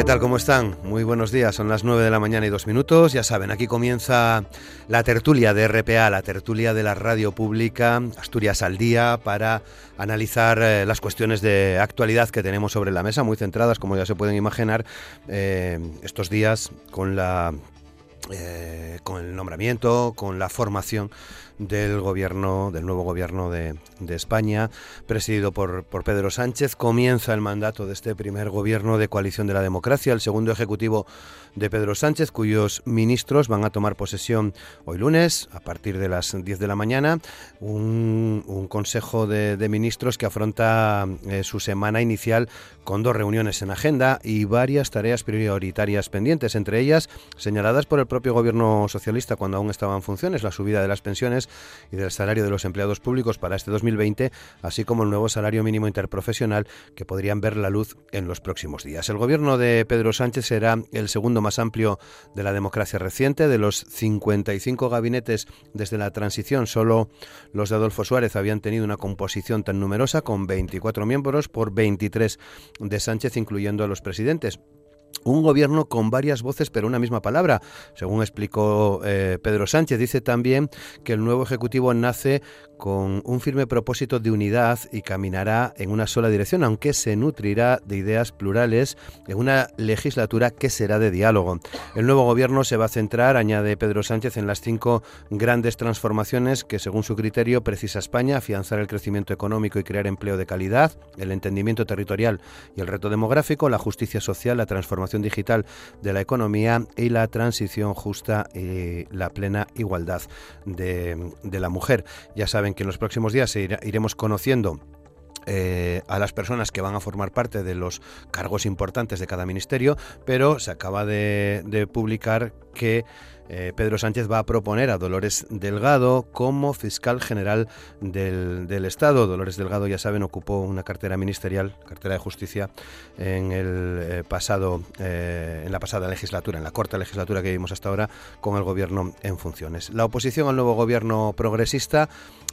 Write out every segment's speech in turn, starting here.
¿Qué tal? ¿Cómo están? Muy buenos días, son las 9 de la mañana y dos minutos. Ya saben, aquí comienza la tertulia de RPA, la tertulia de la radio pública Asturias al Día, para analizar eh, las cuestiones de actualidad que tenemos sobre la mesa, muy centradas, como ya se pueden imaginar, eh, estos días con la eh, con el nombramiento, con la formación del gobierno, del nuevo gobierno de, de España, presidido por, por, Pedro Sánchez. Comienza el mandato de este primer gobierno de coalición de la democracia, el segundo ejecutivo de Pedro Sánchez, cuyos ministros van a tomar posesión hoy lunes, a partir de las 10 de la mañana. Un, consejo de, de, ministros que afronta eh, su semana inicial con dos reuniones en agenda y varias tareas prioritarias pendientes, entre ellas señaladas por el propio gobierno socialista cuando aún estaba en funciones, la subida de las pensiones y del salario de los empleados públicos para este 2020, así como el nuevo salario mínimo interprofesional que podrían ver la luz en los próximos días. El gobierno de Pedro Sánchez será el segundo más amplio de la democracia reciente. De los 55 gabinetes desde la transición, solo los de Adolfo Suárez habían tenido una composición tan numerosa, con 24 miembros por 23 de Sánchez, incluyendo a los presidentes un gobierno con varias voces pero una misma palabra, según explicó eh, Pedro Sánchez. Dice también que el nuevo Ejecutivo nace con un firme propósito de unidad y caminará en una sola dirección, aunque se nutrirá de ideas plurales en una legislatura que será de diálogo. El nuevo gobierno se va a centrar, añade Pedro Sánchez, en las cinco grandes transformaciones que, según su criterio, precisa España, afianzar el crecimiento económico y crear empleo de calidad, el entendimiento territorial y el reto demográfico, la justicia social, la transformación digital de la economía y la transición justa y la plena igualdad de, de la mujer. Ya saben que en los próximos días iremos conociendo eh, a las personas que van a formar parte de los cargos importantes de cada ministerio, pero se acaba de, publicar que eh, Pedro Sánchez va a proponer a Dolores Delgado como fiscal general del, del, Estado. Dolores Delgado, ya saben, ocupó una cartera ministerial, cartera de justicia, en el eh, pasado, en la pasada legislatura, en la corta legislatura que vimos hasta ahora, con el gobierno en funciones. La oposición al nuevo gobierno progresista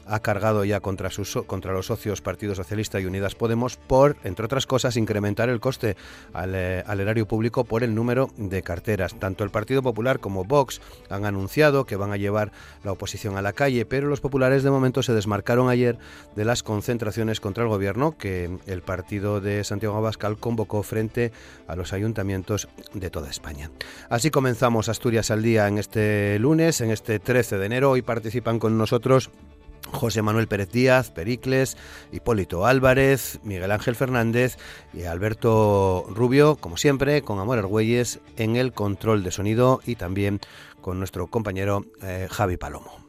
ha cargado ya contra, sus, contra los socios Partido Socialista y Unidas Podemos por, entre otras cosas, incrementar el coste al, eh, al erario público por el número de carteras. Tanto el Partido Popular como Vox han anunciado que van a llevar la oposición a la calle, pero los populares de momento se desmarcaron ayer de las concentraciones contra el gobierno que el partido de Santiago Abascal convocó frente a los ayuntamientos de toda España. Así comenzamos Asturias al día en este lunes, en este 13 de enero. Hoy participan con nosotros José Manuel Pérez Díaz, Pericles, Hipólito Álvarez, Miguel Ángel Fernández y Alberto Rubio, como siempre, con Amor Argüelles en el control de sonido y también con nuestro compañero eh, Javi Palomo.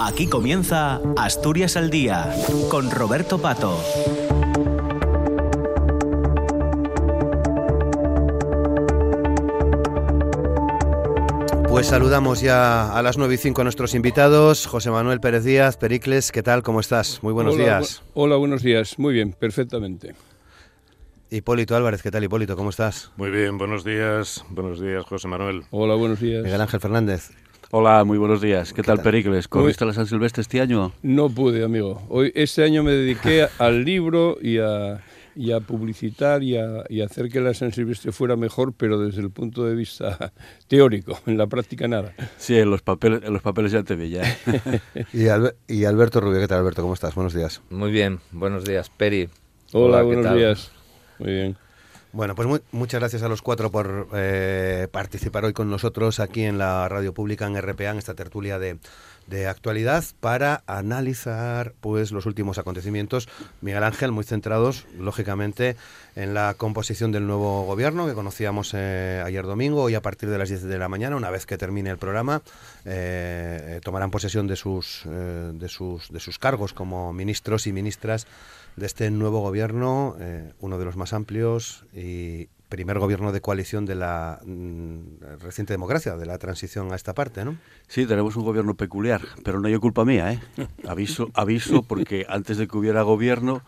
Aquí comienza Asturias al Día con Roberto Pato. Pues saludamos ya a las 9 y 5 a nuestros invitados. José Manuel Pérez Díaz, Pericles, ¿qué tal? ¿Cómo estás? Muy buenos hola, días. Bu hola, buenos días. Muy bien, perfectamente. Hipólito Álvarez, ¿qué tal Hipólito? ¿Cómo estás? Muy bien, buenos días. Buenos días, José Manuel. Hola, buenos días. Miguel Ángel Fernández. Hola, muy buenos días. ¿Qué, ¿Qué tal, tal, Pericles? ¿Corriste a la San Silvestre este año? No pude, amigo. Hoy Este año me dediqué al libro y a, y a publicitar y a, y a, hacer que la San Silvestre fuera mejor, pero desde el punto de vista teórico, en la práctica nada. Sí, en los papeles, en los papeles ya te vi ya. y, Alber y, Alberto Rubio, ¿qué tal Alberto? ¿Cómo estás? Buenos días. Muy bien, buenos días, Peri. Hola, Hola buenos tal? días. Muy bien. Bueno, pues muy, muchas gracias a los cuatro por eh, participar hoy con nosotros aquí en la radio pública en RPA, en esta tertulia de, de actualidad para analizar pues los últimos acontecimientos. Miguel Ángel, muy centrados, lógicamente, en la composición del nuevo gobierno que conocíamos eh, ayer domingo. Hoy a partir de las 10 de la mañana, una vez que termine el programa, eh, tomarán posesión de sus, eh, de, sus, de sus cargos como ministros y ministras de este nuevo gobierno, uno de los más amplios y primer gobierno de coalición de la mm, reciente democracia, de la transición a esta parte, ¿no? Sí, tenemos un gobierno peculiar, pero no hay culpa mía, ¿eh? Aviso, aviso porque antes de que hubiera gobierno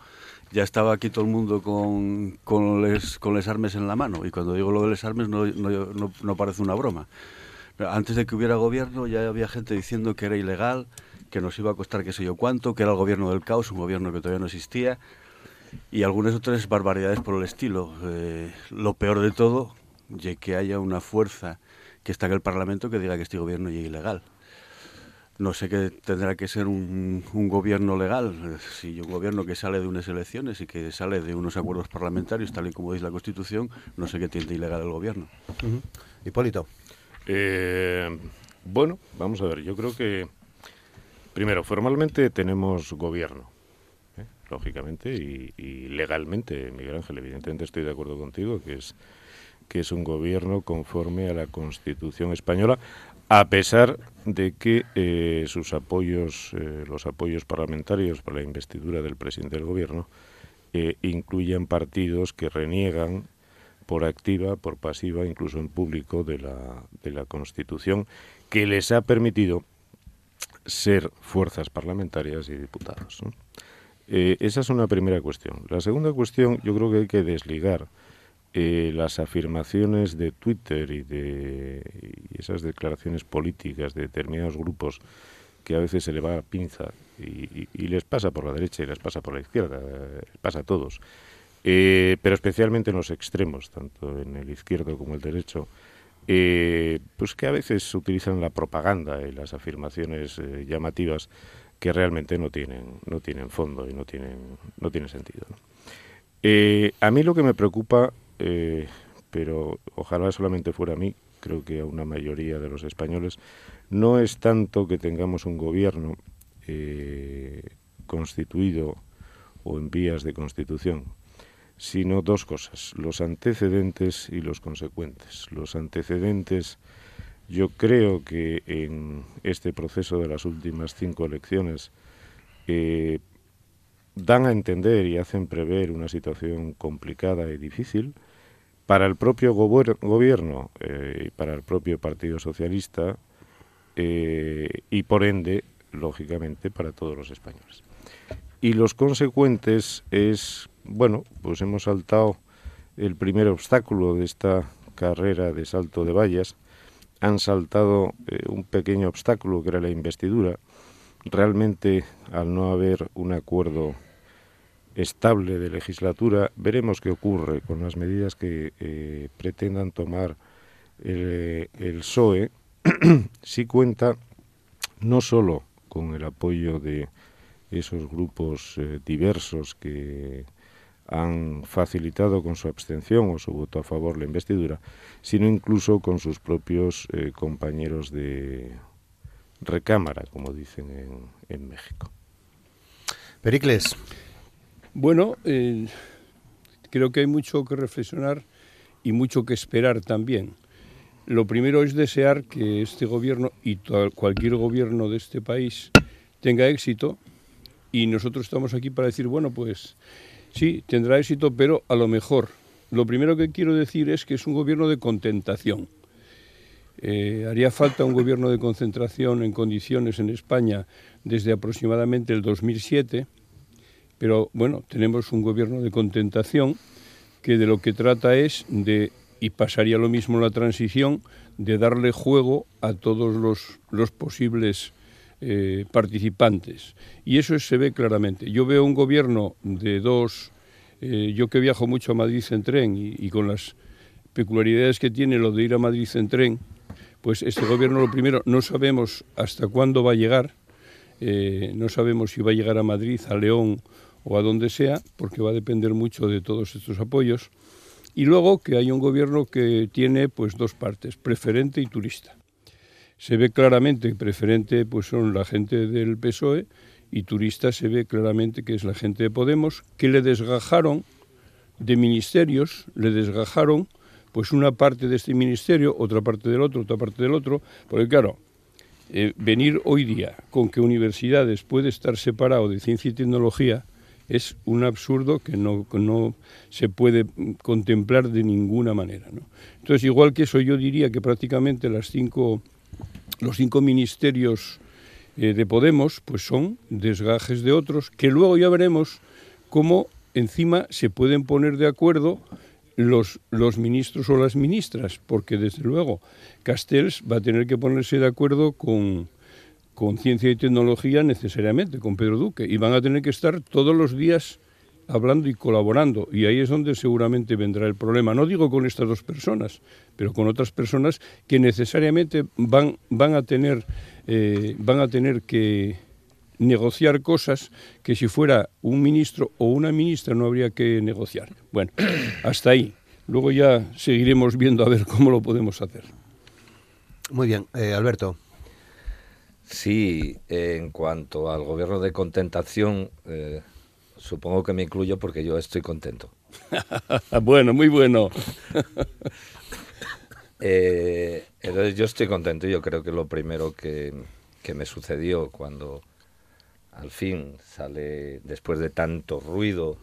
ya estaba aquí todo el mundo con, con, les, con les armes en la mano. Y cuando digo lo de les armes no, no, no, parece una broma. Antes de que hubiera gobierno ya había gente diciendo que era ilegal, que nos iba a costar qué sé yo cuánto, que era el gobierno del caos, un gobierno que todavía no existía, y algunas otras barbaridades por el estilo. Eh, lo peor de todo, ya que haya una fuerza que está en el Parlamento que diga que este gobierno es ilegal no sé qué tendrá que ser un, gobierno legal, si un gobierno que sale de unas elecciones y que sale de unos acuerdos parlamentarios, tal y como dice la Constitución, no sé qué tiene ilegal el gobierno. Hipólito. Eh, bueno, vamos a ver, yo creo que, primero, formalmente tenemos gobierno. Lógicamente, y, y, legalmente, Miguel Ángel, evidentemente estoy de acuerdo contigo, que es que es un gobierno conforme a la Constitución española, a pesar de que eh, sus apoyos, eh, los apoyos parlamentarios para la investidura del presidente del gobierno, eh, incluyen partidos que reniegan por activa, por pasiva, incluso en público, de la, de la Constitución, que les ha permitido ser fuerzas parlamentarias y diputados. Esa es una primera cuestión. La segunda cuestión, yo creo que hay que desligar eh, las afirmaciones de Twitter y de esas declaraciones políticas de determinados grupos que a veces se le va a pinza y, les pasa por la derecha y les pasa por la izquierda, les pasa a todos, eh, pero especialmente en los extremos, tanto en el izquierdo como el derecho, eh, pues que a veces utilizan la propaganda y las afirmaciones llamativas que realmente no tienen, no tienen fondo y no tienen, no tienen sentido. a mí lo que me preocupa eh, pero ojalá solamente fuera a mí, creo que a una mayoría de los españoles, no es tanto que tengamos un gobierno eh, constituido o en vías de constitución, sino dos cosas, los antecedentes y los consecuentes. Los antecedentes, yo creo que en este proceso de las últimas cinco elecciones eh, dan a entender y hacen prever una situación complicada y difícil, para el propio gobierno eh, y para el propio Partido Socialista eh, y por ende, lógicamente, para todos los españoles. Y los consecuentes es, bueno, pues hemos saltado el primer obstáculo de esta carrera de salto de vallas, han saltado eh, un pequeño obstáculo que era la investidura. Realmente, al no haber un acuerdo estable de legislatura. Veremos qué ocurre con las medidas que eh, pretendan tomar el, el PSOE. si cuenta no solo con el apoyo de esos grupos eh, diversos que han facilitado con su abstención o su voto a favor la investidura, sino incluso con sus propios eh, compañeros de recámara, como dicen en, en México. Pericles, bueno, eh, creo que hay mucho que reflexionar y mucho que esperar también. Lo primero es desear que este gobierno y cualquier gobierno de este país tenga éxito y nosotros estamos aquí para decir, bueno, pues sí, tendrá éxito, pero a lo mejor. Lo primero que quiero decir es que es un gobierno de contentación. Eh, haría falta un gobierno de concentración en condiciones en España desde aproximadamente el 2007 pero bueno, tenemos un gobierno de contentación que de lo que trata es de, y pasaría lo mismo en la transición, de darle juego a todos los, los posibles eh, participantes. Y eso se ve claramente. Yo veo un gobierno de dos, eh, yo que viajo mucho a Madrid en tren y, con las peculiaridades que tiene lo de ir a Madrid en tren, pues este gobierno lo primero no sabemos hasta cuándo va a llegar, eh, no sabemos si va a llegar a Madrid, a León o a donde sea, porque va a depender mucho de todos estos apoyos. Y luego que hay un gobierno que tiene pues dos partes, preferente y turista. Se ve claramente que preferente pues son la gente del PSOE y turista se ve claramente que es la gente de Podemos, que le desgajaron de ministerios, le desgajaron pues una parte de este ministerio, otra parte del otro, otra parte del otro, porque claro, eh, venir hoy día con que universidades puede estar separado de ciencia y tecnología es un absurdo que no, no se puede contemplar de ninguna manera. Entonces, igual que eso, yo diría que prácticamente las cinco, los cinco ministerios eh, de Podemos pues son desgajes de otros, que luego ya veremos cómo encima se pueden poner de acuerdo los, los ministros o las ministras, porque desde luego Castells va a tener que ponerse de acuerdo con, con ciencia y tecnología necesariamente, con Pedro Duque, y van a tener que estar todos los días hablando y colaborando. Y ahí es donde seguramente vendrá el problema. No digo con estas dos personas, pero con otras personas que necesariamente van, van, a, tener, eh, van a tener que negociar cosas que si fuera un ministro o una ministra no habría que negociar. Bueno, hasta ahí. Luego ya seguiremos viendo a ver cómo lo podemos hacer. Muy bien, eh, Alberto. Sí, en cuanto al gobierno de contentación, eh, supongo que me incluyo porque yo estoy contento. bueno, muy bueno. Eh, entonces yo estoy contento. Yo creo que lo primero que, que me sucedió cuando al fin sale, después de tanto ruido,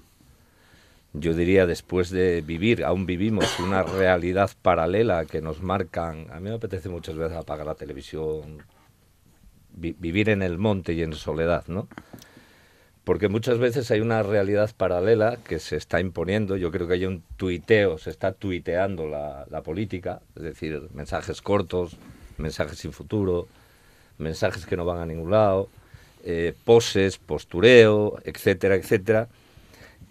yo diría después de vivir, aún vivimos una realidad paralela que nos marcan, a mí me apetece muchas veces apagar la televisión, vivir en el monte y en soledad, ¿no? Porque muchas veces hay una realidad paralela que se está imponiendo, yo creo que hay un tuiteo, se está tuiteando la, política, es decir, mensajes cortos, mensajes sin futuro, mensajes que no van a ningún lado, eh, poses, postureo, etcétera, etcétera.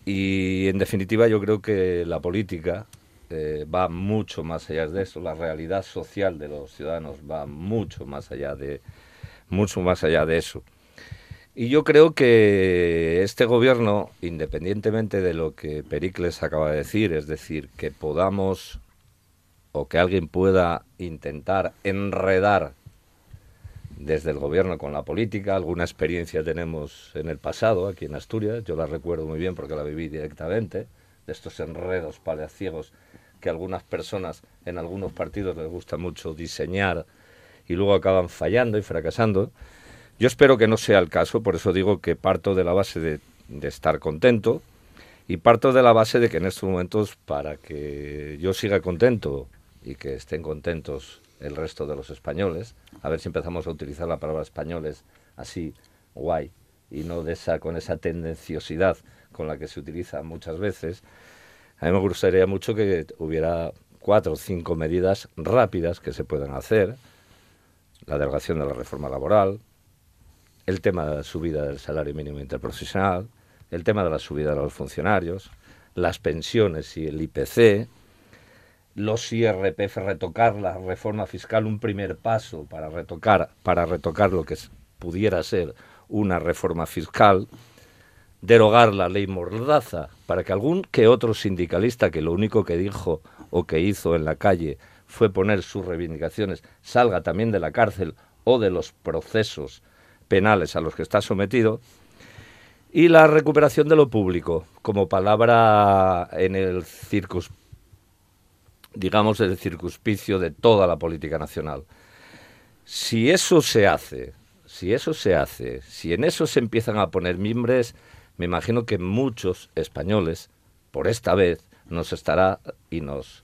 Y en definitiva yo creo que la política eh, va mucho más allá de eso, la realidad social de los ciudadanos va mucho más allá de, mucho más allá de eso. Y yo creo que este gobierno, independientemente de lo que Pericles acaba de decir, es decir, que podamos o que alguien pueda intentar enredar desde el gobierno con la política. Alguna experiencia tenemos en el pasado aquí en Asturias, yo la recuerdo muy bien porque la viví directamente, de estos enredos palaciegos que algunas personas en algunos partidos les gusta mucho diseñar y luego acaban fallando y fracasando. Yo espero que no sea el caso, por eso digo que parto de la base de, estar contento y parto de la base de que en estos momentos, para que yo siga contento y que estén contentos el resto de los españoles, a ver si empezamos a utilizar la palabra españoles así, guay, y no con esa tendenciosidad con la que se utiliza muchas veces. A mí me gustaría mucho que hubiera cuatro o cinco medidas rápidas que se puedan hacer. La delegación de la reforma laboral, el tema de la subida del salario mínimo interprofesional, el tema de la subida de los funcionarios, las pensiones y el IPC, los IRPF, retocar la reforma fiscal, un primer paso para retocar, para retocar lo que pudiera ser una reforma fiscal, derogar la ley Mordaza, para que algún que otro sindicalista que lo único que dijo o que hizo en la calle fue poner sus reivindicaciones, salga también de la cárcel o de los procesos penales a los que está sometido, y la recuperación de lo público, como palabra en el circus digamos, el circuspicio de toda la política nacional. Si eso se hace, si eso se hace, si en eso se empiezan a poner mimbres, me imagino que muchos españoles, por esta vez, nos estará y nos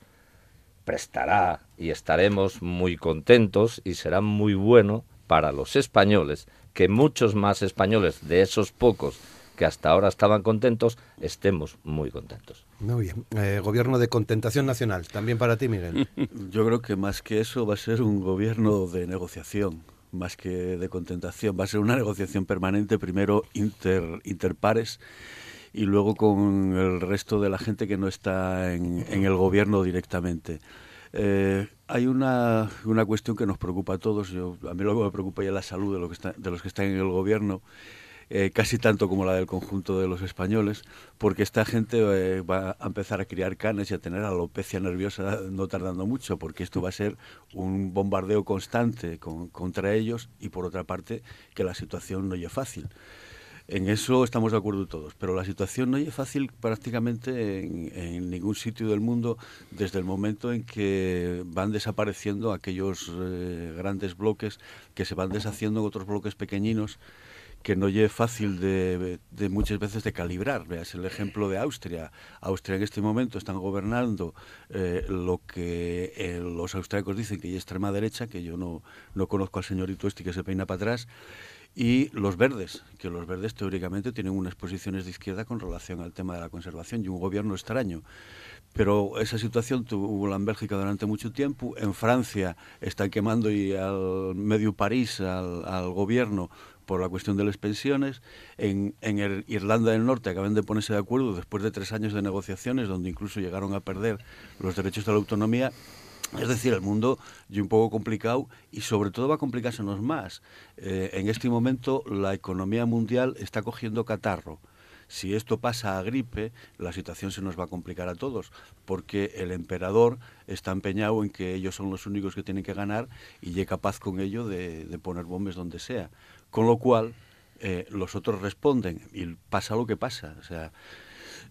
prestará y estaremos muy contentos y será muy bueno para los españoles que muchos más españoles de esos pocos que hasta ahora estaban contentos, estemos muy contentos. Muy bien. Eh, gobierno de contentación nacional, también para ti, Miguel. Yo creo que más que eso va a ser un gobierno de negociación, más que de contentación. Va a ser una negociación permanente, primero inter, interpares y luego con el resto de la gente que no está en, el gobierno directamente. Eh, hay una, una, cuestión que nos preocupa a todos. Yo, a mí lo que me preocupa ya la salud de, lo que está, de los que están en el gobierno eh, casi tanto como la del conjunto de los españoles, porque esta gente eh, va a empezar a criar canes y a tener alopecia nerviosa no tardando mucho, porque esto va a ser un bombardeo constante contra ellos y por otra parte que la situación no es fácil. En eso estamos de acuerdo todos, pero la situación no es fácil prácticamente en, ningún sitio del mundo desde el momento en que van desapareciendo aquellos eh, grandes bloques que se van deshaciendo en otros bloques pequeñinos que no es fácil de, muchas veces de calibrar. Veas el ejemplo de Austria. Austria en este momento están gobernando eh, lo que eh, los austríacos dicen que es extrema derecha, que yo no, no conozco al señorito este que se peina para atrás, y los verdes, que los verdes teóricamente tienen unas posiciones de izquierda con relación al tema de la conservación y un gobierno extraño. Pero esa situación tuvo en Bélgica durante mucho tiempo. En Francia están quemando y al medio París, al, gobierno, por la cuestión de las pensiones. En, en Irlanda del Norte acaban de ponerse de acuerdo después de tres años de negociaciones, donde incluso llegaron a perder los derechos de la autonomía es decir, el mundo es un poco complicado y sobre todo va a complicársenos más. Eh, en este momento la economía mundial está cogiendo catarro. Si esto pasa a gripe, la situación se nos va a complicar a todos, porque el emperador está empeñado en que ellos son los únicos que tienen que ganar y es capaz con ello de, poner bombas donde sea. Con lo cual, eh, los otros responden y pasa lo que pasa. O sea,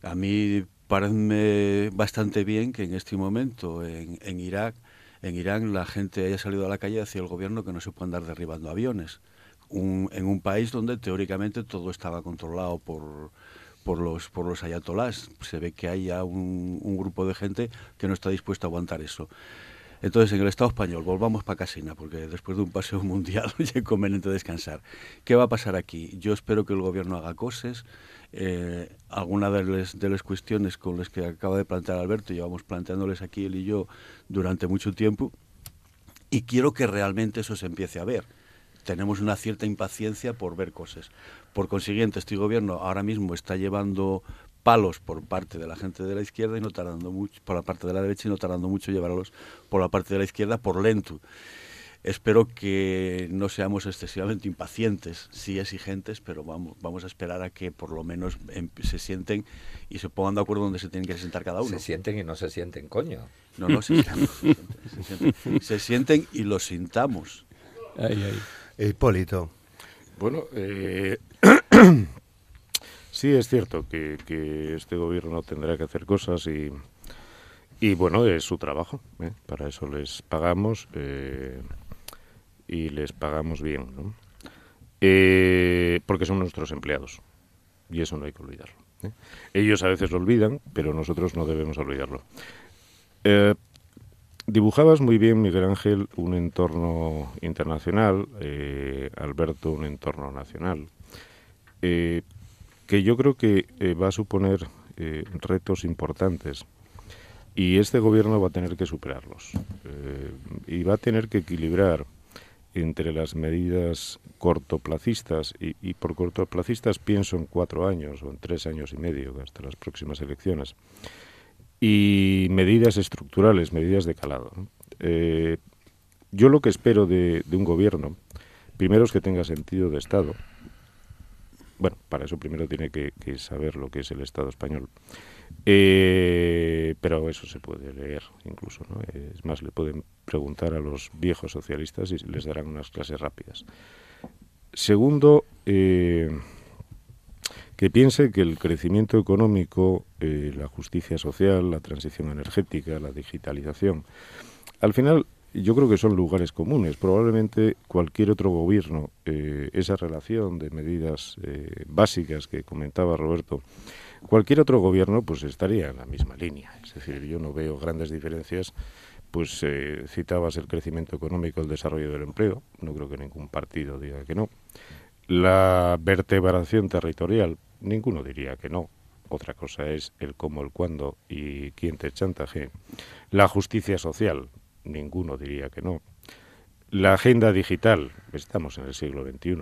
a mí parece bastante bien que en este momento en, en Irak, en Irán, la gente haya salido a la calle hacia el gobierno que no se puede andar derribando aviones. en un país donde teóricamente todo estaba controlado por, por los, por los ayatolás. Se ve que hay ya un, un grupo de gente que no está dispuesto a aguantar eso. Entonces, en el Estado español, volvamos para Casina, porque después de un paseo mundial es conveniente descansar. ¿Qué va a pasar aquí? Yo espero que el gobierno haga cosas. Eh, algunas de las, de las cuestiones con las que acaba de plantear Alberto, llevamos planteándoles aquí él y yo durante mucho tiempo, y quiero que realmente eso se empiece a ver. Tenemos una cierta impaciencia por ver cosas. Por consiguiente, este gobierno ahora mismo está llevando palos por parte de la gente de la izquierda y no tardando mucho, por la parte de la derecha y no tardando mucho llevarlos por la parte de la izquierda por lento. Espero que no seamos excesivamente impacientes, sí exigentes, pero vamos, vamos a esperar a que por lo menos em, se sienten y se pongan de acuerdo donde se tienen que sentar cada uno. Se sienten y no se sienten, coño. No, no, se sienten, se sienten, se sienten, y lo sintamos. Ay, ay. Hipólito. Bueno, eh, Sí, es cierto que, este gobierno tendrá que hacer cosas y, bueno, es su trabajo. ¿eh? Para eso les pagamos eh, y les pagamos bien, ¿no? Eh, porque son nuestros empleados y eso no hay que olvidarlo. Ellos a veces lo olvidan, pero nosotros no debemos olvidarlo. dibujabas muy bien, Miguel Ángel, un entorno internacional, Alberto, un entorno nacional que yo creo que eh, va a suponer eh, retos importantes y este gobierno va a tener que superarlos eh, y va a tener que equilibrar entre las medidas cortoplacistas y, y, por cortoplacistas pienso en cuatro años o en tres años y medio hasta las próximas elecciones y medidas estructurales, medidas de calado. yo lo que espero de un gobierno, primero es que tenga sentido de Estado, bueno, para eso primero tiene que, saber lo que es el Estado español. Eh, pero eso se puede leer incluso, ¿no? Es más, le pueden preguntar a los viejos socialistas y les darán unas clases rápidas. Segundo, eh, que piense que el crecimiento económico, eh, la justicia social, la transición energética, la digitalización, al final yo creo que son lugares comunes. Probablemente cualquier otro gobierno, eh, esa relación de medidas eh, básicas que comentaba Roberto, cualquier otro gobierno pues estaría en la misma línea. Es decir, yo no veo grandes diferencias. Pues eh, citabas el crecimiento económico, el desarrollo del empleo. No creo que ningún partido diga que no. La vertebración territorial, ninguno diría que no. Otra cosa es el cómo, el cuándo y quién te chantaje. La justicia social, ninguno diría que no. La agenda digital, estamos en el siglo XXI,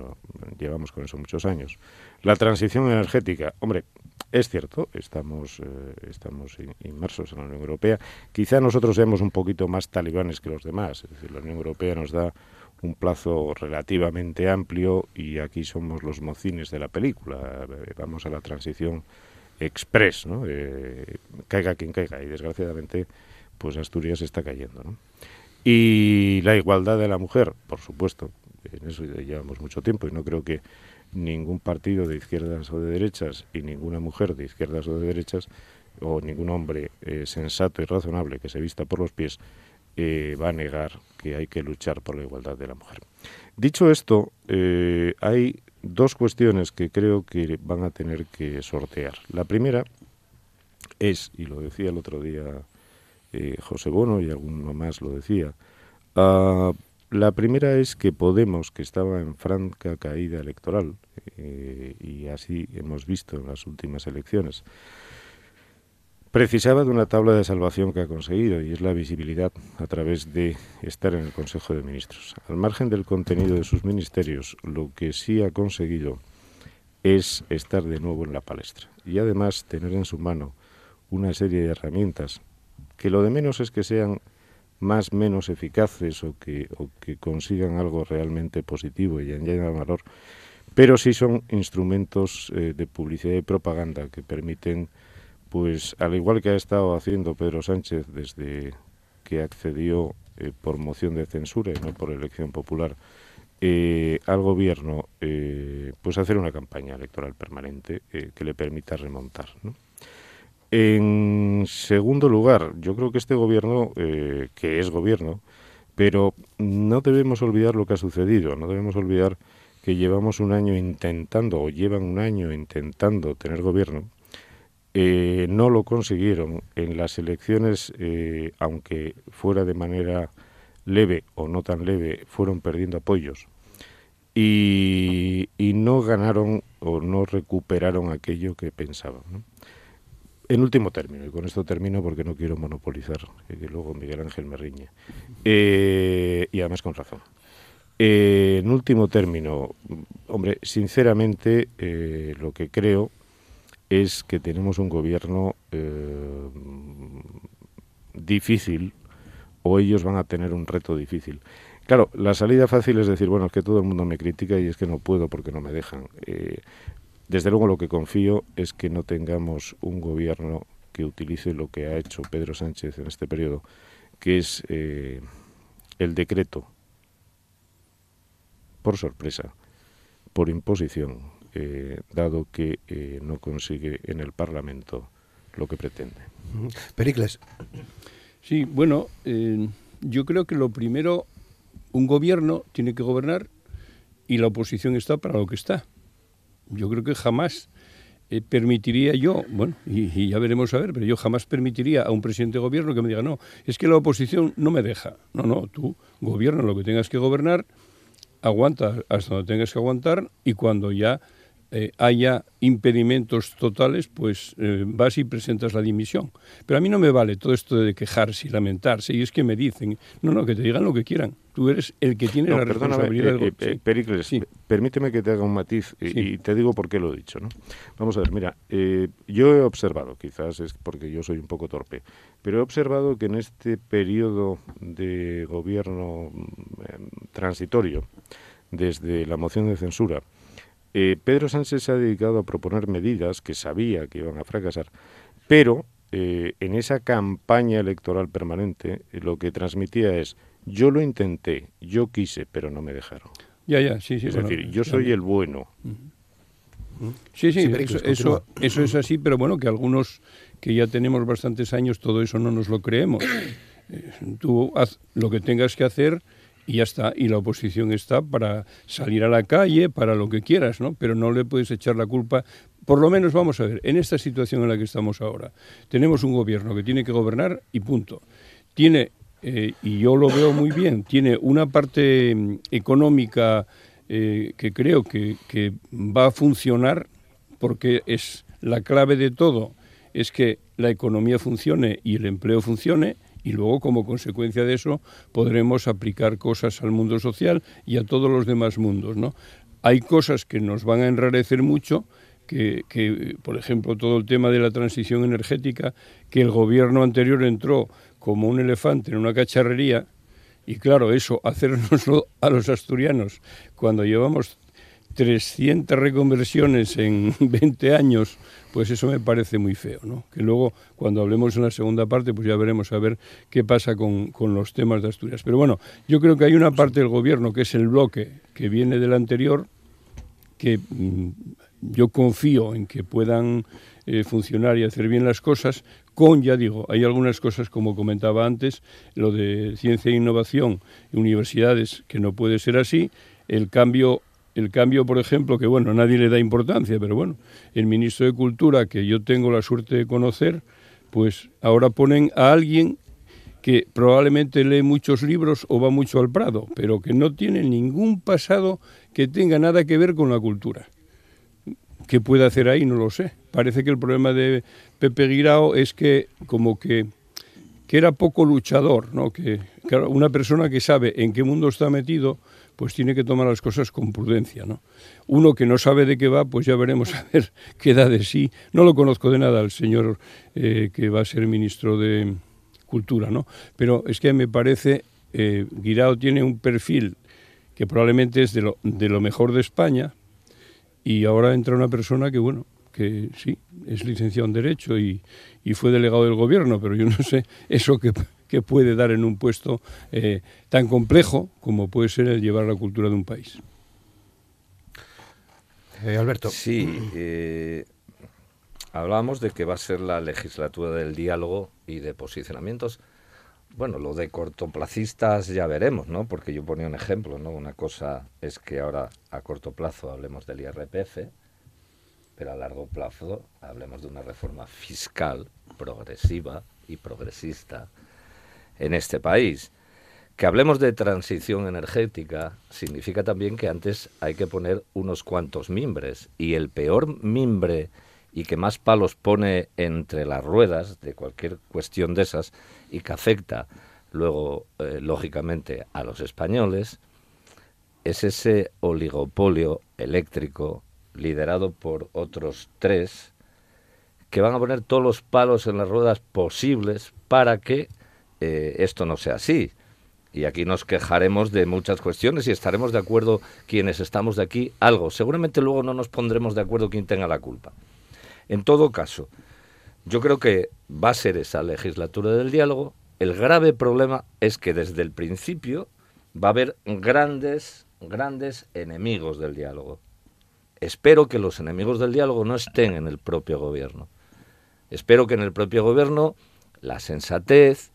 llevamos con eso muchos años. La transición energética, hombre, es cierto, estamos, eh, estamos inmersos en la Unión Europea. Quizá nosotros seamos un poquito más talibanes que los demás, es decir, la Unión Europea nos da un plazo relativamente amplio y aquí somos los mocines de la película. Vamos a la transición express, ¿no? Eh, caiga quien caiga y desgraciadamente pues Asturias está cayendo. ¿no? Y la igualdad de la mujer, por supuesto, en eso llevamos mucho tiempo y no creo que ningún partido de izquierdas o de derechas y ninguna mujer de izquierdas o de derechas o ningún hombre eh, sensato y razonable que se vista por los pies eh, va a negar que hay que luchar por la igualdad de la mujer. Dicho esto, eh, hay dos cuestiones que creo que van a tener que sortear. La primera es, y lo decía el otro día José Bono y alguno más lo decía, uh, la primera es que Podemos, que estaba en franca caída electoral, eh, y así hemos visto en las últimas elecciones, precisaba de una tabla de salvación que ha conseguido, y es la visibilidad a través de estar en el Consejo de Ministros. Al margen del contenido de sus ministerios, lo que sí ha conseguido es estar de nuevo en la palestra y además tener en su mano una serie de herramientas que lo de menos es que sean más menos eficaces o que, o que consigan algo realmente positivo y añadan valor, pero sí son instrumentos eh, de publicidad y propaganda que permiten, pues al igual que ha estado haciendo Pedro Sánchez desde que accedió eh, por moción de censura y no por elección popular, eh, al gobierno, pues hacer una campaña electoral permanente que le permita remontar. ¿no? En segundo lugar, yo creo que este gobierno, eh, que es gobierno, pero no debemos olvidar lo que ha sucedido, no debemos olvidar que llevamos un año intentando, o llevan un año intentando tener gobierno, eh, no lo consiguieron. En las elecciones, eh, aunque fuera de manera leve o no tan leve, fueron perdiendo apoyos. Y, no ganaron o no recuperaron aquello que pensaban. En último término, y con esto termino porque no quiero monopolizar, que luego Miguel Ángel me riñe, eh, y además con razón. Eh, en último término, hombre, sinceramente eh, lo que creo es que tenemos un gobierno difícil o ellos van a tener un reto difícil. Claro, la salida fácil es decir, bueno, es que todo el mundo me critica y es que no puedo porque no me dejan. Desde luego lo que confío es que no tengamos un gobierno que utilice lo que ha hecho Pedro Sánchez en este periodo, que es eh, el decreto, por sorpresa, por imposición, eh, dado que eh, no consigue en el Parlamento lo que pretende. Pericles. Sí, bueno, yo creo que lo primero, un gobierno tiene que gobernar y la oposición está para lo que está yo creo que jamás eh, permitiría yo, bueno, y, ya veremos a ver, pero yo jamás permitiría a un presidente de gobierno que me diga, no, es que la oposición no me deja. No, no, tú gobierna lo que tengas que gobernar, aguanta hasta donde tengas que aguantar y cuando ya eh, haya impedimentos totales, pues eh, vas y presentas la dimisión. Pero a mí no me vale todo esto de quejarse y lamentarse, y es que me dicen, no, no, que te digan lo que quieran. Tú eres el que tiene la responsabilidad. Eh, eh Pericles, permíteme que te haga un matiz y, te digo por qué lo he dicho. ¿no? Vamos a ver, mira, yo he observado, quizás es porque yo soy un poco torpe, pero he observado que en este periodo de gobierno mm, transitorio, desde la moción de censura, eh, Pedro Sánchez se ha dedicado a proponer medidas que sabía que iban a fracasar, pero eh, en esa campaña electoral permanente eh, lo que transmitía es yo lo intenté, yo quise, pero no me dejaron. Ya, ya, sí, sí. Es decir, yo soy el bueno. Sí, sí, eso, eso, es así, pero bueno, que algunos que ya tenemos bastantes años, todo eso no nos lo creemos. tú haz lo que tengas que hacer y ya está. Y la oposición está para salir a la calle, para lo que quieras, ¿no? Pero no le puedes echar la culpa. Por lo menos, vamos a ver, en esta situación en la que estamos ahora, tenemos un gobierno que tiene que gobernar y punto. Tiene, eh, y yo lo veo muy bien, tiene una parte mm, económica eh, que creo que, que va a funcionar porque es la clave de todo, es que la economía funcione y el empleo funcione y luego como consecuencia de eso podremos aplicar cosas al mundo social y a todos los demás mundos. ¿no? Hay cosas que nos van a enrarecer mucho, que, que, por ejemplo, todo el tema de la transición energética, que el gobierno anterior entró como un elefante en una cacharrería Y claro, eso, hacernoslo a los asturianos cuando llevamos 300 reconversiones en 20 años, pues eso me parece muy feo, ¿no? Que luego, cuando hablemos en la segunda parte, pues ya veremos a ver qué pasa con, con los temas de Asturias. Pero bueno, yo creo que hay una parte del gobierno, que es el bloque que viene del anterior, que mm, yo confío en que puedan eh, funcionar y hacer bien las cosas, con, ya digo, hay algunas cosas, como comentaba antes, lo de ciencia e innovación, universidades, que no puede ser así, el cambio el cambio, por ejemplo, que bueno, nadie le da importancia, pero bueno, el ministro de Cultura, que yo tengo la suerte de conocer, pues ahora ponen a alguien que probablemente lee muchos libros o va mucho al Prado, pero que no tiene ningún pasado que tenga nada que ver con la cultura. ¿Qué puede hacer ahí? No lo sé. Parece que el problema de Pepe Guirao es que como que, que era poco luchador, ¿no? Que una persona que sabe en qué mundo está metido, pues tiene que tomar las cosas con prudencia, ¿no? Uno que no sabe de qué va, pues ya veremos a ver qué da de sí. No lo conozco de nada al señor eh, que va a ser ministro de Cultura, ¿no? Pero es que me parece, eh, Guirao tiene un perfil que probablemente es de lo, de lo mejor de España y ahora entra una persona que, bueno, que sí, es licenciado en Derecho y, y fue delegado del gobierno, pero yo no sé eso que que puede dar en un puesto eh, tan complejo como puede ser el llevar la cultura de un país. Eh, Alberto. Sí, eh, hablamos de que va a ser la legislatura del diálogo y de posicionamientos. Bueno, lo de cortoplacistas ya veremos, ¿no? Porque yo ponía un ejemplo, ¿no? Una cosa es que ahora a corto plazo hablemos del IRPF, pero a largo plazo hablemos de una reforma fiscal progresiva y progresista en este país. Que hablemos de transición energética significa también que antes hay que poner unos cuantos mimbres y el peor mimbre y que más palos pone entre las ruedas de cualquier cuestión de esas y que afecta luego, eh, lógicamente, a los españoles, es ese oligopolio eléctrico liderado por otros tres que van a poner todos los palos en las ruedas posibles para que eh, esto no sea así. Y aquí nos quejaremos de muchas cuestiones y estaremos de acuerdo quienes estamos de aquí algo. Seguramente luego no nos pondremos de acuerdo quien tenga la culpa. En todo caso, yo creo que va a ser esa legislatura del diálogo. El grave problema es que desde el principio va a haber grandes, grandes enemigos del diálogo. Espero que los enemigos del diálogo no estén en el propio gobierno. Espero que en el propio gobierno la sensatez,